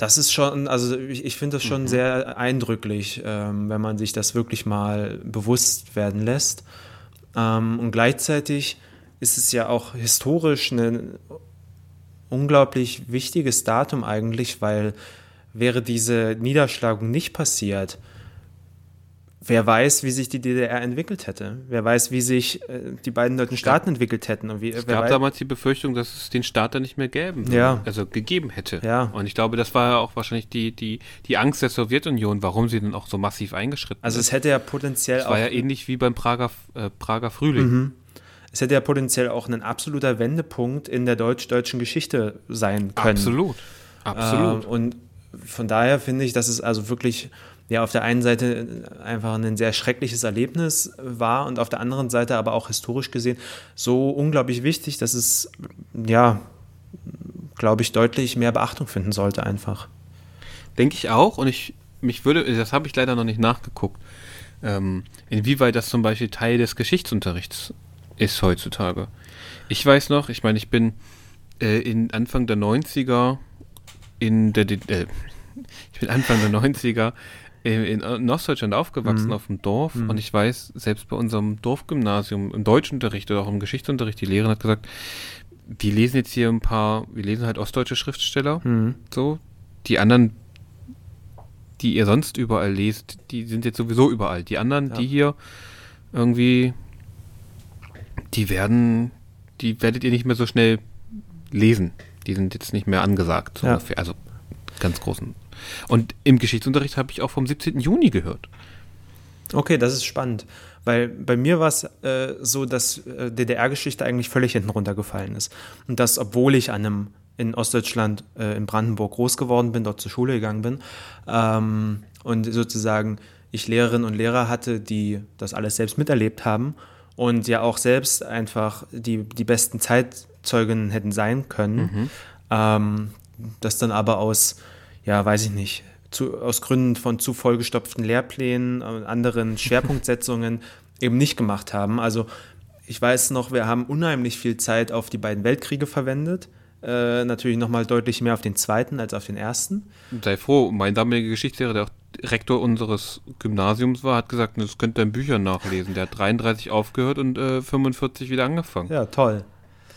Das ist schon, also ich, ich finde das schon mhm. sehr eindrücklich, ähm, wenn man sich das wirklich mal bewusst werden lässt. Ähm, und gleichzeitig ist es ja auch historisch ein unglaublich wichtiges Datum eigentlich, weil wäre diese Niederschlagung nicht passiert, wer weiß, wie sich die DDR entwickelt hätte. Wer weiß, wie sich äh, die beiden deutschen Staaten ja. entwickelt hätten. Und wie, es gab damals die Befürchtung, dass es den Staat dann nicht mehr gäben ja. also gegeben hätte. Ja. Und ich glaube, das war ja auch wahrscheinlich die, die, die Angst der Sowjetunion, warum sie dann auch so massiv eingeschritten Also es hätte ja potenziell das auch... Es war ja ähnlich wie beim Prager, äh, Prager Frühling. Mhm. Es hätte ja potenziell auch ein absoluter Wendepunkt in der deutsch-deutschen Geschichte sein können. Absolut. Absolut. Äh, und von daher finde ich, dass es also wirklich ja auf der einen Seite einfach ein sehr schreckliches Erlebnis war und auf der anderen Seite aber auch historisch gesehen so unglaublich wichtig, dass es ja, glaube ich, deutlich mehr Beachtung finden sollte einfach. Denke ich auch und ich mich würde, das habe ich leider noch nicht nachgeguckt, ähm, inwieweit das zum Beispiel Teil des Geschichtsunterrichts ist heutzutage. Ich weiß noch, ich meine, ich bin äh, in Anfang der 90er in der, äh, ich bin Anfang der 90er in Ostdeutschland aufgewachsen, mhm. auf dem Dorf. Mhm. Und ich weiß, selbst bei unserem Dorfgymnasium, im Deutschunterricht oder auch im Geschichtsunterricht, die Lehrerin hat gesagt, wir lesen jetzt hier ein paar, wir lesen halt ostdeutsche Schriftsteller. Mhm. So. Die anderen, die ihr sonst überall lest, die sind jetzt sowieso überall. Die anderen, ja. die hier irgendwie, die werden, die werdet ihr nicht mehr so schnell lesen. Die sind jetzt nicht mehr angesagt, so ja. ungefähr. Also ganz großen und im Geschichtsunterricht habe ich auch vom 17. Juni gehört. Okay, das ist spannend. Weil bei mir war es äh, so, dass äh, DDR-Geschichte eigentlich völlig hinten runtergefallen ist. Und das, obwohl ich an einem in Ostdeutschland, äh, in Brandenburg groß geworden bin, dort zur Schule gegangen bin. Ähm, und sozusagen ich Lehrerinnen und Lehrer hatte, die das alles selbst miterlebt haben und ja auch selbst einfach die, die besten Zeitzeugen hätten sein können. Mhm. Ähm, das dann aber aus ja, weiß ich nicht, zu, aus Gründen von zu vollgestopften Lehrplänen und anderen Schwerpunktsetzungen eben nicht gemacht haben. Also ich weiß noch, wir haben unheimlich viel Zeit auf die beiden Weltkriege verwendet. Äh, natürlich nochmal deutlich mehr auf den zweiten als auf den ersten. Sei froh, mein damaliger Geschichtslehrer, der auch Rektor unseres Gymnasiums war, hat gesagt, das könnt ihr in Büchern nachlesen. Der hat 33 aufgehört und äh, 45 wieder angefangen. Ja, toll.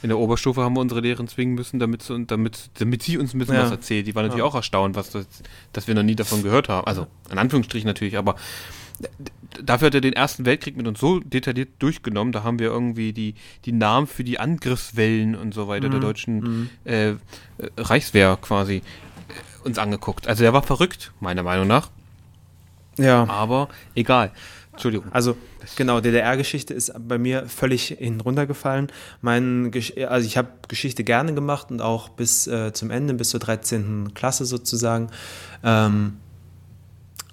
In der Oberstufe haben wir unsere Lehrerin zwingen müssen, damit sie, damit, damit sie uns ein bisschen ja. was erzählt. Die war natürlich ja. auch erstaunt, was das, dass wir noch nie davon gehört haben. Also, in Anführungsstrichen natürlich, aber dafür hat er den Ersten Weltkrieg mit uns so detailliert durchgenommen. Da haben wir irgendwie die, die Namen für die Angriffswellen und so weiter mhm. der deutschen mhm. äh, Reichswehr quasi äh, uns angeguckt. Also, der war verrückt, meiner Meinung nach. Ja. Aber egal. Entschuldigung. Also genau, DDR-Geschichte ist bei mir völlig hinuntergefallen. Mein, also ich habe Geschichte gerne gemacht und auch bis äh, zum Ende, bis zur 13. Klasse sozusagen. Ähm,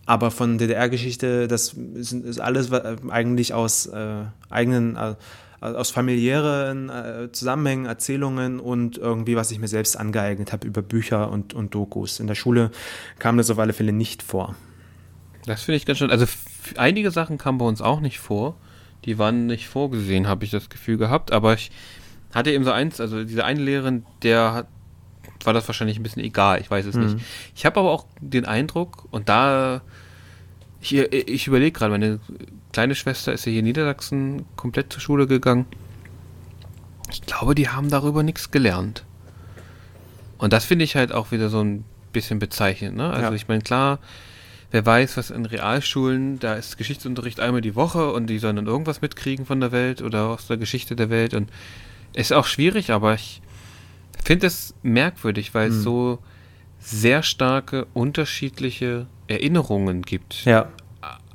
aber von DDR-Geschichte, das ist, ist, alles eigentlich aus äh, eigenen, äh, aus familiären äh, Zusammenhängen, Erzählungen und irgendwie, was ich mir selbst angeeignet habe über Bücher und, und Dokus. In der Schule kam das auf alle Fälle nicht vor. Das finde ich ganz schön. Also einige Sachen kamen bei uns auch nicht vor. Die waren nicht vorgesehen, habe ich das Gefühl gehabt. Aber ich hatte eben so eins, also diese eine Lehrerin, der hat, war das wahrscheinlich ein bisschen egal. Ich weiß es mhm. nicht. Ich habe aber auch den Eindruck, und da, ich, ich überlege gerade, meine kleine Schwester ist ja hier in Niedersachsen komplett zur Schule gegangen. Ich glaube, die haben darüber nichts gelernt. Und das finde ich halt auch wieder so ein bisschen bezeichnend. Ne? Also ja. ich meine, klar, wer weiß, was in Realschulen, da ist Geschichtsunterricht einmal die Woche und die sollen dann irgendwas mitkriegen von der Welt oder aus der Geschichte der Welt und ist auch schwierig, aber ich finde es merkwürdig, weil mhm. es so sehr starke unterschiedliche Erinnerungen gibt ja.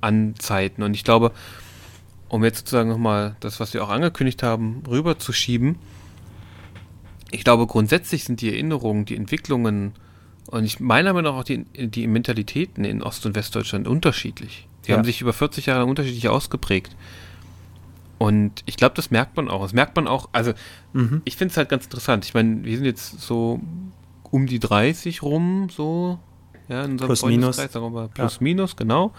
an Zeiten. Und ich glaube, um jetzt sozusagen nochmal das, was wir auch angekündigt haben, rüberzuschieben, ich glaube, grundsätzlich sind die Erinnerungen, die Entwicklungen und ich meine aber auch die, die Mentalitäten in Ost- und Westdeutschland unterschiedlich. Die ja. haben sich über 40 Jahre unterschiedlich ausgeprägt. Und ich glaube, das merkt man auch. Das merkt man auch, also mhm. ich finde es halt ganz interessant. Ich meine, wir sind jetzt so um die 30 rum, so, ja, in unserem plus, minus. plus, ja. minus, genau.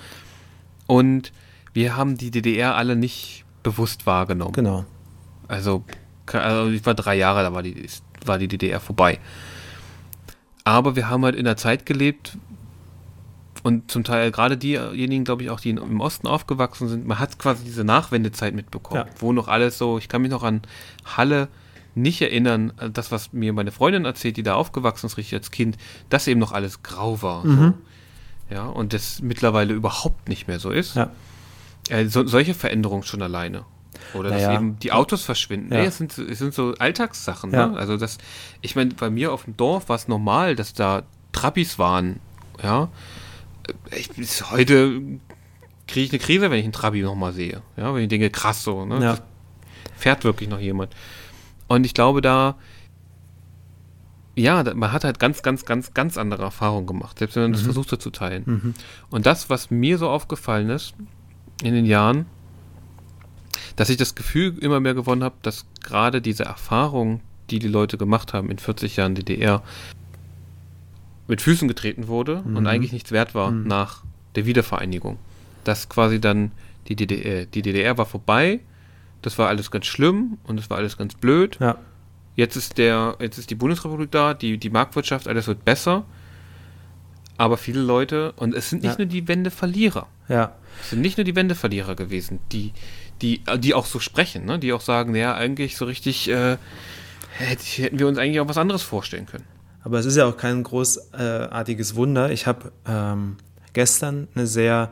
Und wir haben die DDR alle nicht bewusst wahrgenommen. Genau. Also, also ich war drei Jahre, da war die, war die DDR vorbei. Aber wir haben halt in einer Zeit gelebt, und zum Teil gerade diejenigen, glaube ich, auch die im Osten aufgewachsen sind, man hat quasi diese Nachwendezeit mitbekommen, ja. wo noch alles so, ich kann mich noch an Halle nicht erinnern, das, was mir meine Freundin erzählt, die da aufgewachsen ist, richtig als Kind, dass eben noch alles grau war. Mhm. So. Ja, und das mittlerweile überhaupt nicht mehr so ist. Ja. Äh, so, solche Veränderungen schon alleine. Oder naja. dass eben die Autos verschwinden. Ja. Nee, es, sind, es sind so Alltagssachen. Ja. Ne? Also das, ich meine, bei mir auf dem Dorf war es normal, dass da Trappis waren. Ja. Ich, bis heute kriege ich eine Krise, wenn ich einen Trabi nochmal sehe. Ja, wenn ich denke, krass so. Ne? Ja. Fährt wirklich noch jemand. Und ich glaube, da, ja, man hat halt ganz, ganz, ganz, ganz andere Erfahrungen gemacht, selbst wenn man mhm. das versucht hat zu teilen. Mhm. Und das, was mir so aufgefallen ist in den Jahren, dass ich das Gefühl immer mehr gewonnen habe, dass gerade diese Erfahrung, die die Leute gemacht haben in 40 Jahren DDR, mit Füßen getreten wurde mhm. und eigentlich nichts wert war mhm. nach der Wiedervereinigung. Dass quasi dann die DDR, die DDR war vorbei, das war alles ganz schlimm und es war alles ganz blöd. Ja. Jetzt ist der, jetzt ist die Bundesrepublik da, die, die Marktwirtschaft, alles wird besser. Aber viele Leute, und es sind nicht ja. nur die Wendeverlierer. Ja. Es sind nicht nur die Wendeverlierer gewesen, die, die, die auch so sprechen, ne? die auch sagen, naja, eigentlich so richtig äh, hätten wir uns eigentlich auch was anderes vorstellen können. Aber es ist ja auch kein großartiges Wunder. Ich habe ähm, gestern eine sehr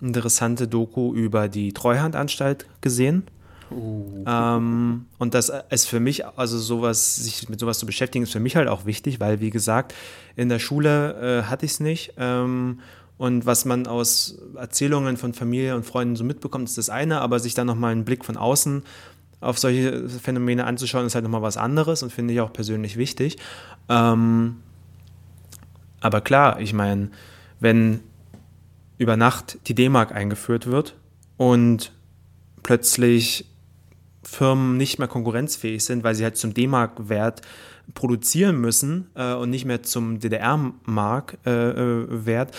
interessante Doku über die Treuhandanstalt gesehen. Uh. Ähm, und das ist für mich, also sowas, sich mit sowas zu beschäftigen, ist für mich halt auch wichtig, weil, wie gesagt, in der Schule äh, hatte ich es nicht. Ähm, und was man aus Erzählungen von Familie und Freunden so mitbekommt, ist das eine, aber sich dann nochmal einen Blick von außen auf solche Phänomene anzuschauen, ist halt nochmal was anderes und finde ich auch persönlich wichtig. Ähm, aber klar, ich meine, wenn über Nacht die D-Mark eingeführt wird und plötzlich Firmen nicht mehr konkurrenzfähig sind, weil sie halt zum D-Mark-Wert produzieren müssen äh, und nicht mehr zum DDR-Mark-Wert, äh,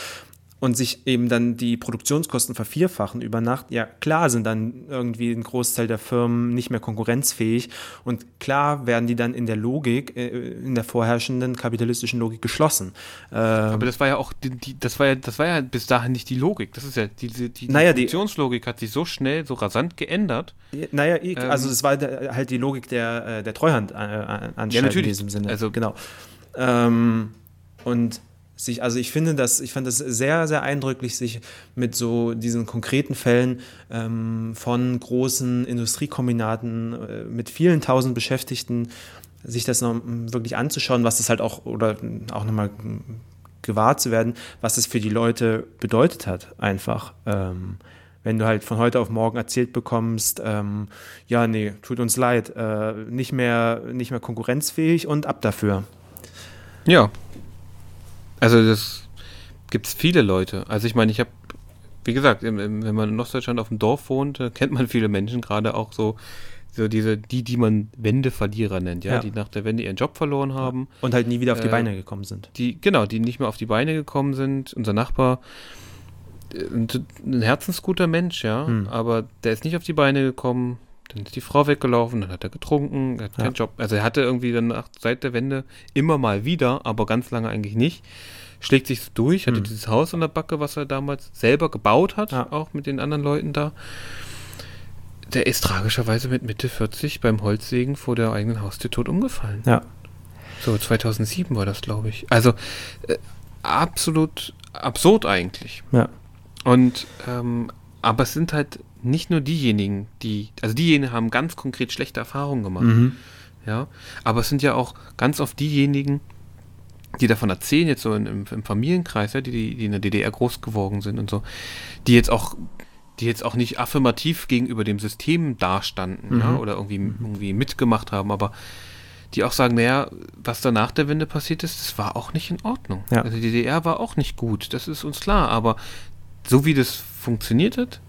und sich eben dann die Produktionskosten vervierfachen über Nacht, ja klar sind dann irgendwie ein Großteil der Firmen nicht mehr konkurrenzfähig und klar werden die dann in der Logik, äh, in der vorherrschenden kapitalistischen Logik geschlossen. Ähm, Aber das war ja auch, die, die, das war ja, das war ja bis dahin nicht die Logik. Das ist ja die, die, die naja, Funktionslogik hat sich so schnell, so rasant geändert. Naja, ich, ähm, also es war halt die Logik der, äh, der Treuhandanstalt ja, in diesem Sinne. Also genau. Ähm, und sich, also ich finde das, ich fand das sehr, sehr eindrücklich, sich mit so diesen konkreten Fällen ähm, von großen Industriekombinaten äh, mit vielen tausend Beschäftigten, sich das noch wirklich anzuschauen, was das halt auch, oder auch nochmal gewahr zu werden, was es für die Leute bedeutet hat, einfach. Ähm, wenn du halt von heute auf morgen erzählt bekommst, ähm, ja, nee, tut uns leid, äh, nicht, mehr, nicht mehr konkurrenzfähig und ab dafür. Ja, also das gibt es viele Leute. Also ich meine, ich habe, wie gesagt, wenn man in Ostdeutschland auf dem Dorf wohnt, kennt man viele Menschen, gerade auch so, so diese, die, die man Wendeverlierer nennt, ja, ja, die nach der Wende ihren Job verloren haben. Und halt nie wieder auf die äh, Beine gekommen sind. Die, genau, die nicht mehr auf die Beine gekommen sind. Unser Nachbar, äh, ein herzensguter Mensch, ja, hm. aber der ist nicht auf die Beine gekommen, dann ist die Frau weggelaufen, dann hat er getrunken, er hat keinen Job. Also er hatte irgendwie dann nach, seit der Wende immer mal wieder, aber ganz lange eigentlich nicht. Schlägt sich so durch, hatte hm. dieses Haus in der Backe, was er damals selber gebaut hat, ja. auch mit den anderen Leuten da. Der ist tragischerweise mit Mitte 40 beim Holzsägen vor der eigenen Haustür tot umgefallen. Ja. So, 2007 war das, glaube ich. Also äh, absolut absurd eigentlich. Ja. Und, ähm, aber es sind halt nicht nur diejenigen, die, also diejenigen haben ganz konkret schlechte Erfahrungen gemacht. Mhm. Ja, aber es sind ja auch ganz oft diejenigen, die davon erzählen, jetzt so in, im, im, Familienkreis, ja, die, die in der DDR groß geworden sind und so, die jetzt auch, die jetzt auch nicht affirmativ gegenüber dem System dastanden, mhm. ja, oder irgendwie, irgendwie mitgemacht haben, aber die auch sagen, naja, was da nach der Wende passiert ist, das war auch nicht in Ordnung. Ja. Also die DDR war auch nicht gut, das ist uns klar, aber so wie das funktioniert hat,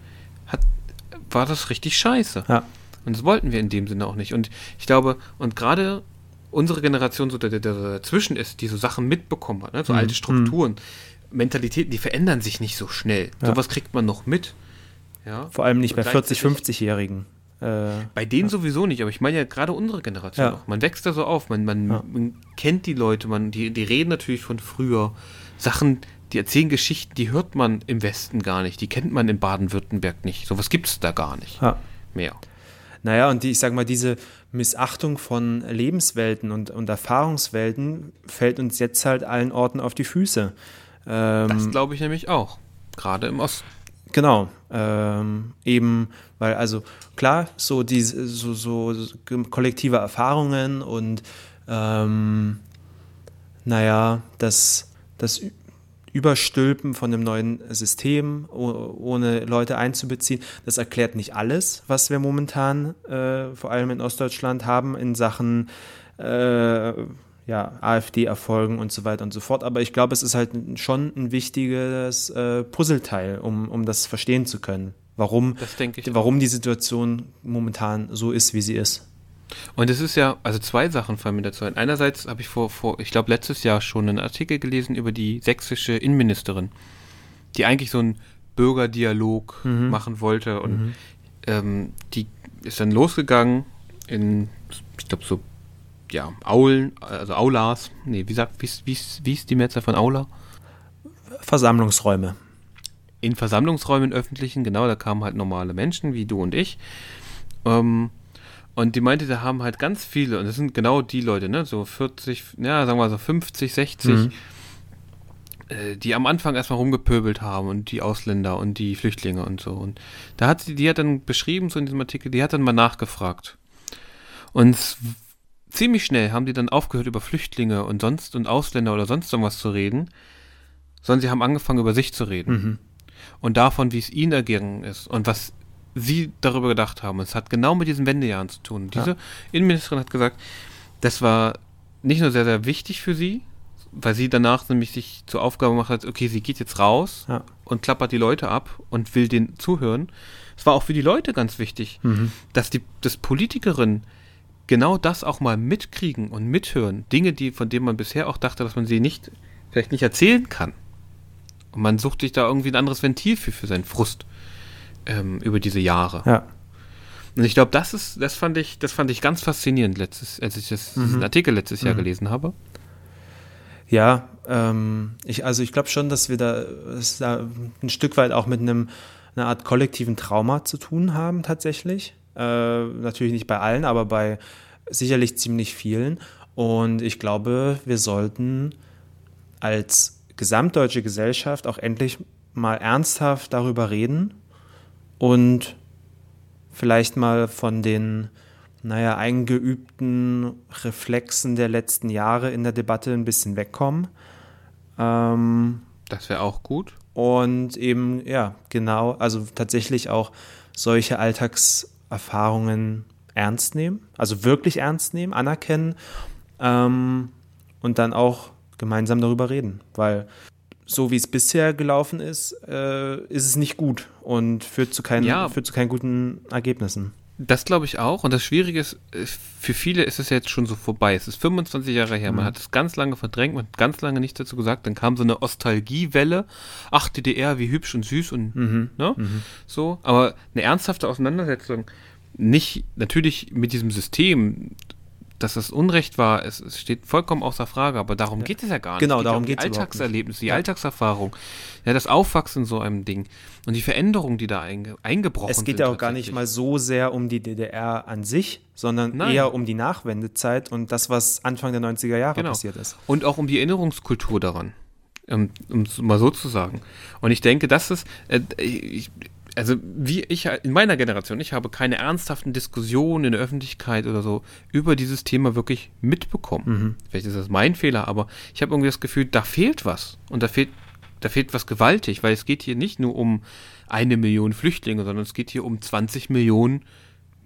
hat war das richtig scheiße. Ja. Und das wollten wir in dem Sinne auch nicht. Und ich glaube, und gerade unsere Generation so der, der, dazwischen ist, die so Sachen mitbekommen hat, ne? so mhm. alte Strukturen, mhm. Mentalitäten, die verändern sich nicht so schnell. Ja. Sowas kriegt man noch mit. Ja? Vor allem nicht bei 40-, 50-Jährigen. Äh, bei denen ja. sowieso nicht, aber ich meine ja gerade unsere Generation noch. Man wächst da so auf, man, man, man kennt die Leute, man, die, die reden natürlich von früher. Sachen, die erzählen Geschichten, die hört man im Westen gar nicht, die kennt man in Baden-Württemberg nicht. Sowas gibt es da gar nicht mehr. Naja, und die, ich sag mal, diese Missachtung von Lebenswelten und, und Erfahrungswelten fällt uns jetzt halt allen Orten auf die Füße. Ähm, das glaube ich nämlich auch. Gerade im Osten. Genau. Ähm, eben, weil, also klar, so diese so, so kollektive Erfahrungen und ähm, naja, das, das Überstülpen von einem neuen System, ohne Leute einzubeziehen. Das erklärt nicht alles, was wir momentan äh, vor allem in Ostdeutschland haben in Sachen äh, ja, AfD-Erfolgen und so weiter und so fort. Aber ich glaube, es ist halt schon ein wichtiges äh, Puzzleteil, um, um das verstehen zu können, warum, warum die Situation momentan so ist, wie sie ist. Und es ist ja, also zwei Sachen fallen mir dazu ein. Einerseits habe ich vor, vor ich glaube, letztes Jahr schon einen Artikel gelesen über die sächsische Innenministerin, die eigentlich so einen Bürgerdialog mhm. machen wollte. Und mhm. ähm, die ist dann losgegangen in, ich glaube, so, ja, Aulen, also Aulas. Nee, wie sagt, wie, wie, wie ist die Mehrzahl von Aula? Versammlungsräume. In Versammlungsräumen öffentlichen, genau, da kamen halt normale Menschen wie du und ich. Ähm, und die meinte, da haben halt ganz viele, und das sind genau die Leute, ne, so 40, ja, sagen wir mal so 50, 60, mhm. äh, die am Anfang erstmal rumgepöbelt haben und die Ausländer und die Flüchtlinge und so. Und da hat sie, die hat dann beschrieben, so in diesem Artikel, die hat dann mal nachgefragt. Und ziemlich schnell haben die dann aufgehört, über Flüchtlinge und sonst und Ausländer oder sonst irgendwas zu reden, sondern sie haben angefangen, über sich zu reden. Mhm. Und davon, wie es ihnen ergangen ist und was sie darüber gedacht haben. Es hat genau mit diesen Wendejahren zu tun. Diese ja. Innenministerin hat gesagt, das war nicht nur sehr, sehr wichtig für sie, weil sie danach nämlich sich zur Aufgabe gemacht hat, okay, sie geht jetzt raus ja. und klappert die Leute ab und will denen zuhören. Es war auch für die Leute ganz wichtig, mhm. dass die dass Politikerinnen genau das auch mal mitkriegen und mithören. Dinge, die, von denen man bisher auch dachte, dass man sie nicht, vielleicht nicht erzählen kann. Und man sucht sich da irgendwie ein anderes Ventil für, für seinen Frust ähm, über diese Jahre. Ja. Und ich glaube, das ist, das fand ich, das fand ich ganz faszinierend letztes, als ich das, mhm. diesen Artikel letztes Jahr mhm. gelesen habe. Ja, ähm, ich, also ich glaube schon, dass wir da, dass da ein Stück weit auch mit einem einer Art kollektiven Trauma zu tun haben tatsächlich. Äh, natürlich nicht bei allen, aber bei sicherlich ziemlich vielen. Und ich glaube, wir sollten als gesamtdeutsche Gesellschaft auch endlich mal ernsthaft darüber reden, und vielleicht mal von den, naja, eingeübten Reflexen der letzten Jahre in der Debatte ein bisschen wegkommen. Ähm, das wäre auch gut. Und eben, ja, genau, also tatsächlich auch solche Alltagserfahrungen ernst nehmen, also wirklich ernst nehmen, anerkennen ähm, und dann auch gemeinsam darüber reden, weil so wie es bisher gelaufen ist, äh, ist es nicht gut und führt zu, keinen, ja. führt zu keinen guten Ergebnissen. Das glaube ich auch. Und das Schwierige ist, für viele ist es jetzt schon so vorbei. Es ist 25 Jahre her. Mhm. Man hat es ganz lange verdrängt, man hat ganz lange nichts dazu gesagt. Dann kam so eine Ostalgiewelle. Ach, DDR, wie hübsch und süß und mhm. Ne? Mhm. so. Aber eine ernsthafte Auseinandersetzung, nicht natürlich mit diesem System, dass das Unrecht war, es, es, steht vollkommen außer Frage, aber darum geht es ja gar nicht. Genau, darum geht es Die Alltagserlebnisse, die ja. Alltagserfahrung, ja, das Aufwachsen in so einem Ding und die Veränderung, die da einge, eingebrochen sind. Es geht ja auch gar nicht mal so sehr um die DDR an sich, sondern Nein. eher um die Nachwendezeit und das, was Anfang der 90er Jahre genau. passiert ist. Und auch um die Erinnerungskultur daran, um es mal so zu sagen. Und ich denke, das ist, äh, ich, also wie ich in meiner Generation, ich habe keine ernsthaften Diskussionen in der Öffentlichkeit oder so über dieses Thema wirklich mitbekommen. Mhm. Vielleicht ist das mein Fehler, aber ich habe irgendwie das Gefühl, da fehlt was. Und da fehlt, da fehlt was gewaltig, weil es geht hier nicht nur um eine Million Flüchtlinge, sondern es geht hier um 20 Millionen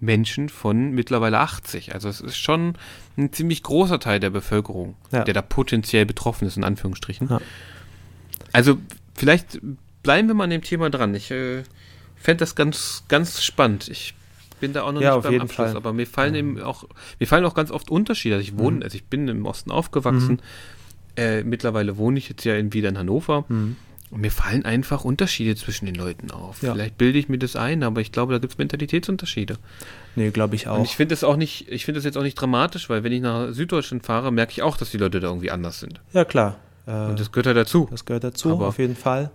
Menschen von mittlerweile 80. Also es ist schon ein ziemlich großer Teil der Bevölkerung, ja. der da potenziell betroffen ist, in Anführungsstrichen. Ja. Also vielleicht bleiben wir mal an dem Thema dran. Ich äh, fände das ganz, ganz spannend. Ich bin da auch noch ja, nicht beim Abschluss, Fall. aber mir fallen ja. eben auch, mir fallen auch ganz oft Unterschiede. Also ich wohne, mhm. also ich bin im Osten aufgewachsen. Mhm. Äh, mittlerweile wohne ich jetzt ja in, wieder in Hannover. Mhm. Und mir fallen einfach Unterschiede zwischen den Leuten auf. Ja. Vielleicht bilde ich mir das ein, aber ich glaube, da gibt es Mentalitätsunterschiede. Nee, glaube ich auch. Und ich finde das auch nicht, ich finde das jetzt auch nicht dramatisch, weil wenn ich nach Süddeutschland fahre, merke ich auch, dass die Leute da irgendwie anders sind. Ja, klar. Äh, Und das gehört ja dazu. Das gehört dazu, aber auf jeden Fall.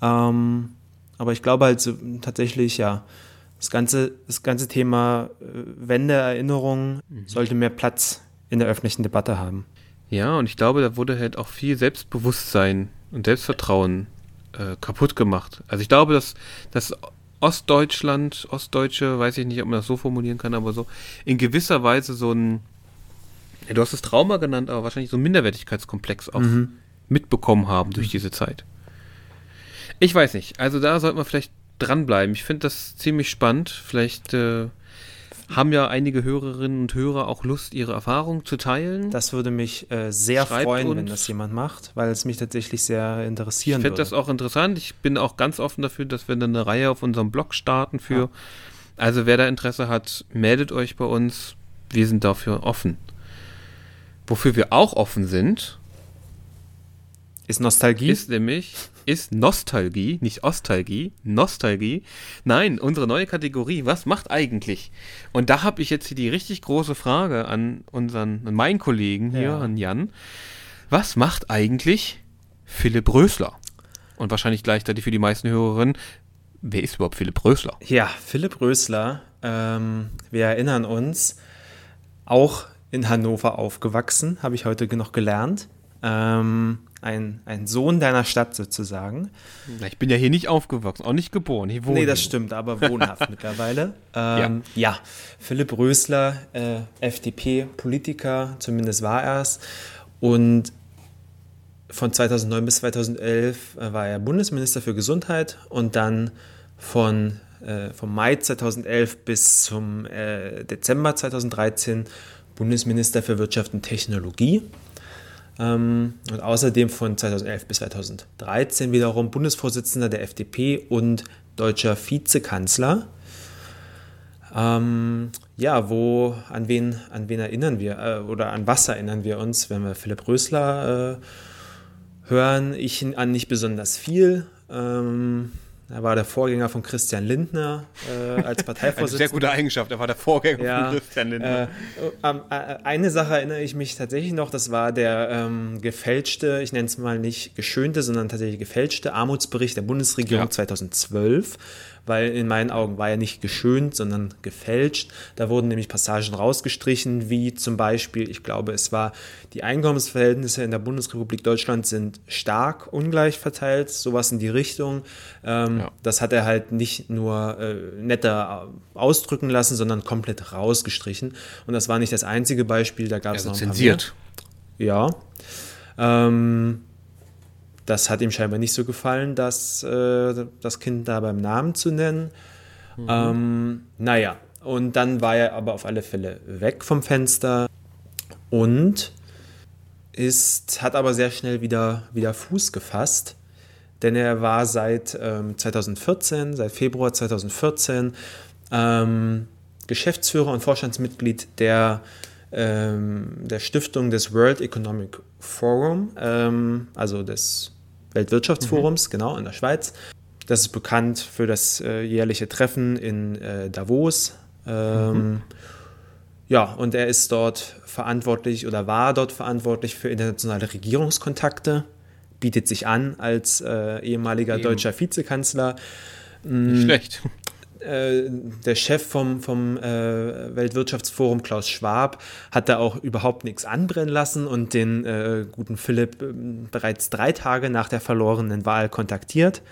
Ähm, aber ich glaube halt so, tatsächlich, ja, das ganze, das ganze Thema äh, Wende, Erinnerung mhm. sollte mehr Platz in der öffentlichen Debatte haben. Ja, und ich glaube, da wurde halt auch viel Selbstbewusstsein und Selbstvertrauen äh, kaputt gemacht. Also ich glaube, dass, dass Ostdeutschland, Ostdeutsche, weiß ich nicht, ob man das so formulieren kann, aber so in gewisser Weise so ein, du hast es Trauma genannt, aber wahrscheinlich so ein Minderwertigkeitskomplex auch mhm. mitbekommen haben durch mhm. diese Zeit. Ich weiß nicht. Also da sollte man vielleicht dranbleiben. Ich finde das ziemlich spannend. Vielleicht äh, haben ja einige Hörerinnen und Hörer auch Lust, ihre Erfahrungen zu teilen. Das würde mich äh, sehr Schreibt freuen, uns. wenn das jemand macht, weil es mich tatsächlich sehr interessieren ich würde. Ich finde das auch interessant. Ich bin auch ganz offen dafür, dass wir dann eine Reihe auf unserem Blog starten für. Ja. Also wer da Interesse hat, meldet euch bei uns. Wir sind dafür offen. Wofür wir auch offen sind, ist Nostalgie. Ist nämlich ist Nostalgie, nicht Ostalgie, Nostalgie. Nein, unsere neue Kategorie, was macht eigentlich? Und da habe ich jetzt hier die richtig große Frage an unseren, an meinen Kollegen hier, ja. an Jan. Was macht eigentlich Philipp Rösler? Und wahrscheinlich gleichzeitig für die meisten Hörerinnen, wer ist überhaupt Philipp Rösler? Ja, Philipp Rösler, ähm, wir erinnern uns, auch in Hannover aufgewachsen, habe ich heute noch gelernt. Ähm, ein, ein Sohn deiner Stadt sozusagen. Ich bin ja hier nicht aufgewachsen, auch nicht geboren. Wohne nee, das hier. stimmt, aber wohnhaft mittlerweile. Ähm, ja. ja. Philipp Rösler, äh, FDP-Politiker, zumindest war er es. Und von 2009 bis 2011 äh, war er Bundesminister für Gesundheit und dann von äh, vom Mai 2011 bis zum äh, Dezember 2013 Bundesminister für Wirtschaft und Technologie. Ähm, und außerdem von 2011 bis 2013 wiederum Bundesvorsitzender der FDP und deutscher Vizekanzler. Ähm, ja, wo, an wen, an wen erinnern wir äh, oder an was erinnern wir uns, wenn wir Philipp Rösler äh, hören? Ich an nicht besonders viel. Ähm, er war der Vorgänger von Christian Lindner äh, als Parteivorsitzender. Eine sehr gute Eigenschaft, er war der Vorgänger ja, von Christian Lindner. Äh, äh, eine Sache erinnere ich mich tatsächlich noch, das war der ähm, gefälschte, ich nenne es mal nicht geschönte, sondern tatsächlich gefälschte Armutsbericht der Bundesregierung ja. 2012 weil in meinen Augen war er nicht geschönt, sondern gefälscht. Da wurden nämlich Passagen rausgestrichen, wie zum Beispiel, ich glaube, es war, die Einkommensverhältnisse in der Bundesrepublik Deutschland sind stark ungleich verteilt, sowas in die Richtung. Ähm, ja. Das hat er halt nicht nur äh, netter ausdrücken lassen, sondern komplett rausgestrichen. Und das war nicht das einzige Beispiel, da gab es also noch ein zensiert. Ja. Ähm, das hat ihm scheinbar nicht so gefallen, das, äh, das Kind da beim Namen zu nennen. Mhm. Ähm, naja, und dann war er aber auf alle Fälle weg vom Fenster und ist, hat aber sehr schnell wieder, wieder Fuß gefasst, denn er war seit ähm, 2014, seit Februar 2014, ähm, Geschäftsführer und Vorstandsmitglied der, ähm, der Stiftung des World Economic Forum, ähm, also des Weltwirtschaftsforums, mhm. genau, in der Schweiz. Das ist bekannt für das äh, jährliche Treffen in äh, Davos. Ähm, mhm. Ja, und er ist dort verantwortlich oder war dort verantwortlich für internationale Regierungskontakte, bietet sich an als äh, ehemaliger Eben. deutscher Vizekanzler. Nicht schlecht. Äh, der Chef vom, vom äh, Weltwirtschaftsforum, Klaus Schwab, hat da auch überhaupt nichts anbrennen lassen und den äh, guten Philipp ähm, bereits drei Tage nach der verlorenen Wahl kontaktiert.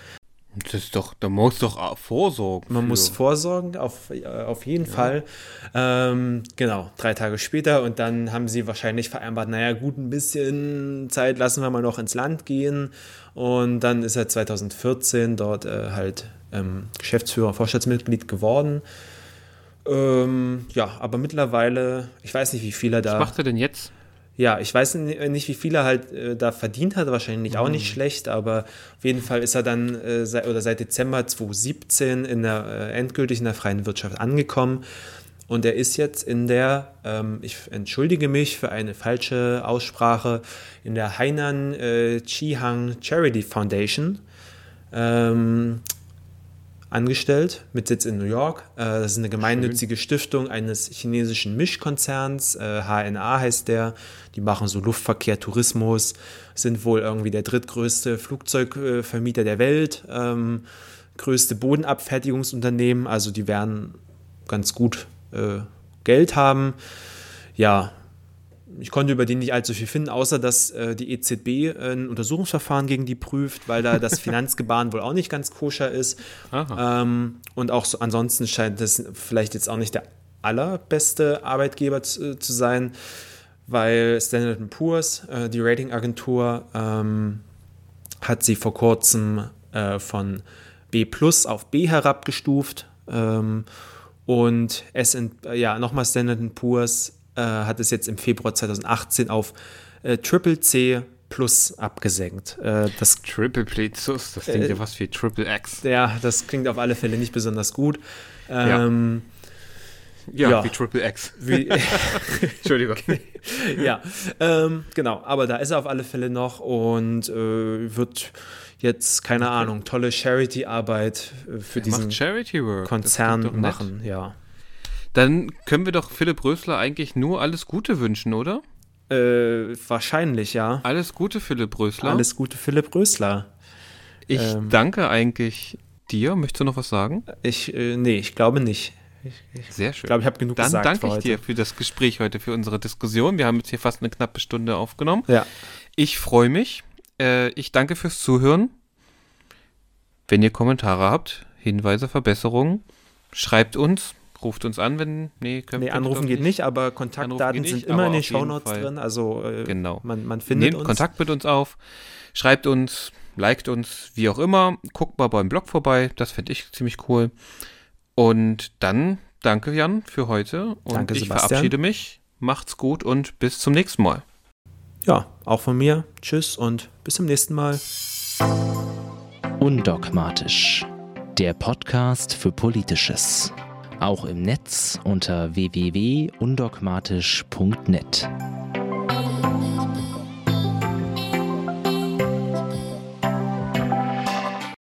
Das ist doch, da muss doch vorsorgen. Man für. muss vorsorgen, auf, äh, auf jeden ja. Fall. Ähm, genau, drei Tage später und dann haben sie wahrscheinlich vereinbart, naja gut, ein bisschen Zeit lassen wir mal noch ins Land gehen. Und dann ist er 2014 dort äh, halt ähm, Geschäftsführer, Vorstandsmitglied geworden. Ähm, ja, aber mittlerweile, ich weiß nicht, wie viel er da. Was macht er denn jetzt? Ja, ich weiß nicht, wie viel er halt äh, da verdient hat, wahrscheinlich mhm. auch nicht mhm. schlecht, aber auf jeden Fall ist er dann äh, seit, oder seit Dezember 2017 in der, äh, endgültig in der freien Wirtschaft angekommen. Und er ist jetzt in der, ähm, ich entschuldige mich für eine falsche Aussprache, in der Hainan äh, Chihang Charity Foundation. Ähm, angestellt mit Sitz in New York. Äh, das ist eine gemeinnützige Schön. Stiftung eines chinesischen Mischkonzerns. HNA äh, heißt der. Die machen so Luftverkehr, Tourismus, sind wohl irgendwie der drittgrößte Flugzeugvermieter der Welt, ähm, größte Bodenabfertigungsunternehmen. Also die werden ganz gut äh, Geld haben. Ja, ich konnte über die nicht allzu viel finden, außer dass äh, die EZB äh, ein Untersuchungsverfahren gegen die prüft, weil da das Finanzgebaren wohl auch nicht ganz koscher ist. Ähm, und auch so, ansonsten scheint das vielleicht jetzt auch nicht der allerbeste Arbeitgeber zu, äh, zu sein, weil Standard Poor's, äh, die Ratingagentur, ähm, hat sie vor kurzem äh, von B plus auf B herabgestuft. Ähm, und es ja, nochmal Standard Poor's äh, hat es jetzt im Februar 2018 auf äh, Triple C Plus abgesenkt. Äh, das Triple C Plus, das klingt ja fast wie Triple X. Ja, das klingt auf alle Fälle nicht besonders gut. Ähm, ja. Ja, ja, wie Triple X. Wie, Entschuldigung. ja, ähm, genau. Aber da ist er auf alle Fälle noch und äh, wird jetzt, keine. Ahnung, tolle Charity-Arbeit äh, für er diesen Konzern machen. Ja. Dann können wir doch Philipp Rösler eigentlich nur alles Gute wünschen, oder? Äh, wahrscheinlich, ja. Alles Gute, Philipp Rösler. Alles Gute, Philipp Rösler. Ich ähm, danke eigentlich dir. Möchtest du noch was sagen? Ich, äh, nee, ich glaube nicht. Ich, ich Sehr schön. Ich glaube, ich habe genug Dann gesagt. Dann danke ich dir für das Gespräch heute, für unsere Diskussion. Wir haben jetzt hier fast eine knappe Stunde aufgenommen. Ja. Ich freue mich. Äh, ich danke fürs Zuhören. Wenn ihr Kommentare habt, Hinweise, Verbesserungen, schreibt uns ruft uns an, wenn. Nee, können, nee anrufen geht nicht, aber Kontaktdaten nicht, sind immer in den Shownotes drin. Also äh, genau. man, man findet Nehmt uns. Kontakt mit uns auf, schreibt uns, liked uns, wie auch immer. Guckt mal beim Blog vorbei, das finde ich ziemlich cool. Und dann danke Jan für heute und danke, ich Sebastian. verabschiede mich. Macht's gut und bis zum nächsten Mal. Ja, auch von mir. Tschüss und bis zum nächsten Mal. Undogmatisch. Der Podcast für Politisches auch im Netz unter www.undogmatisch.net.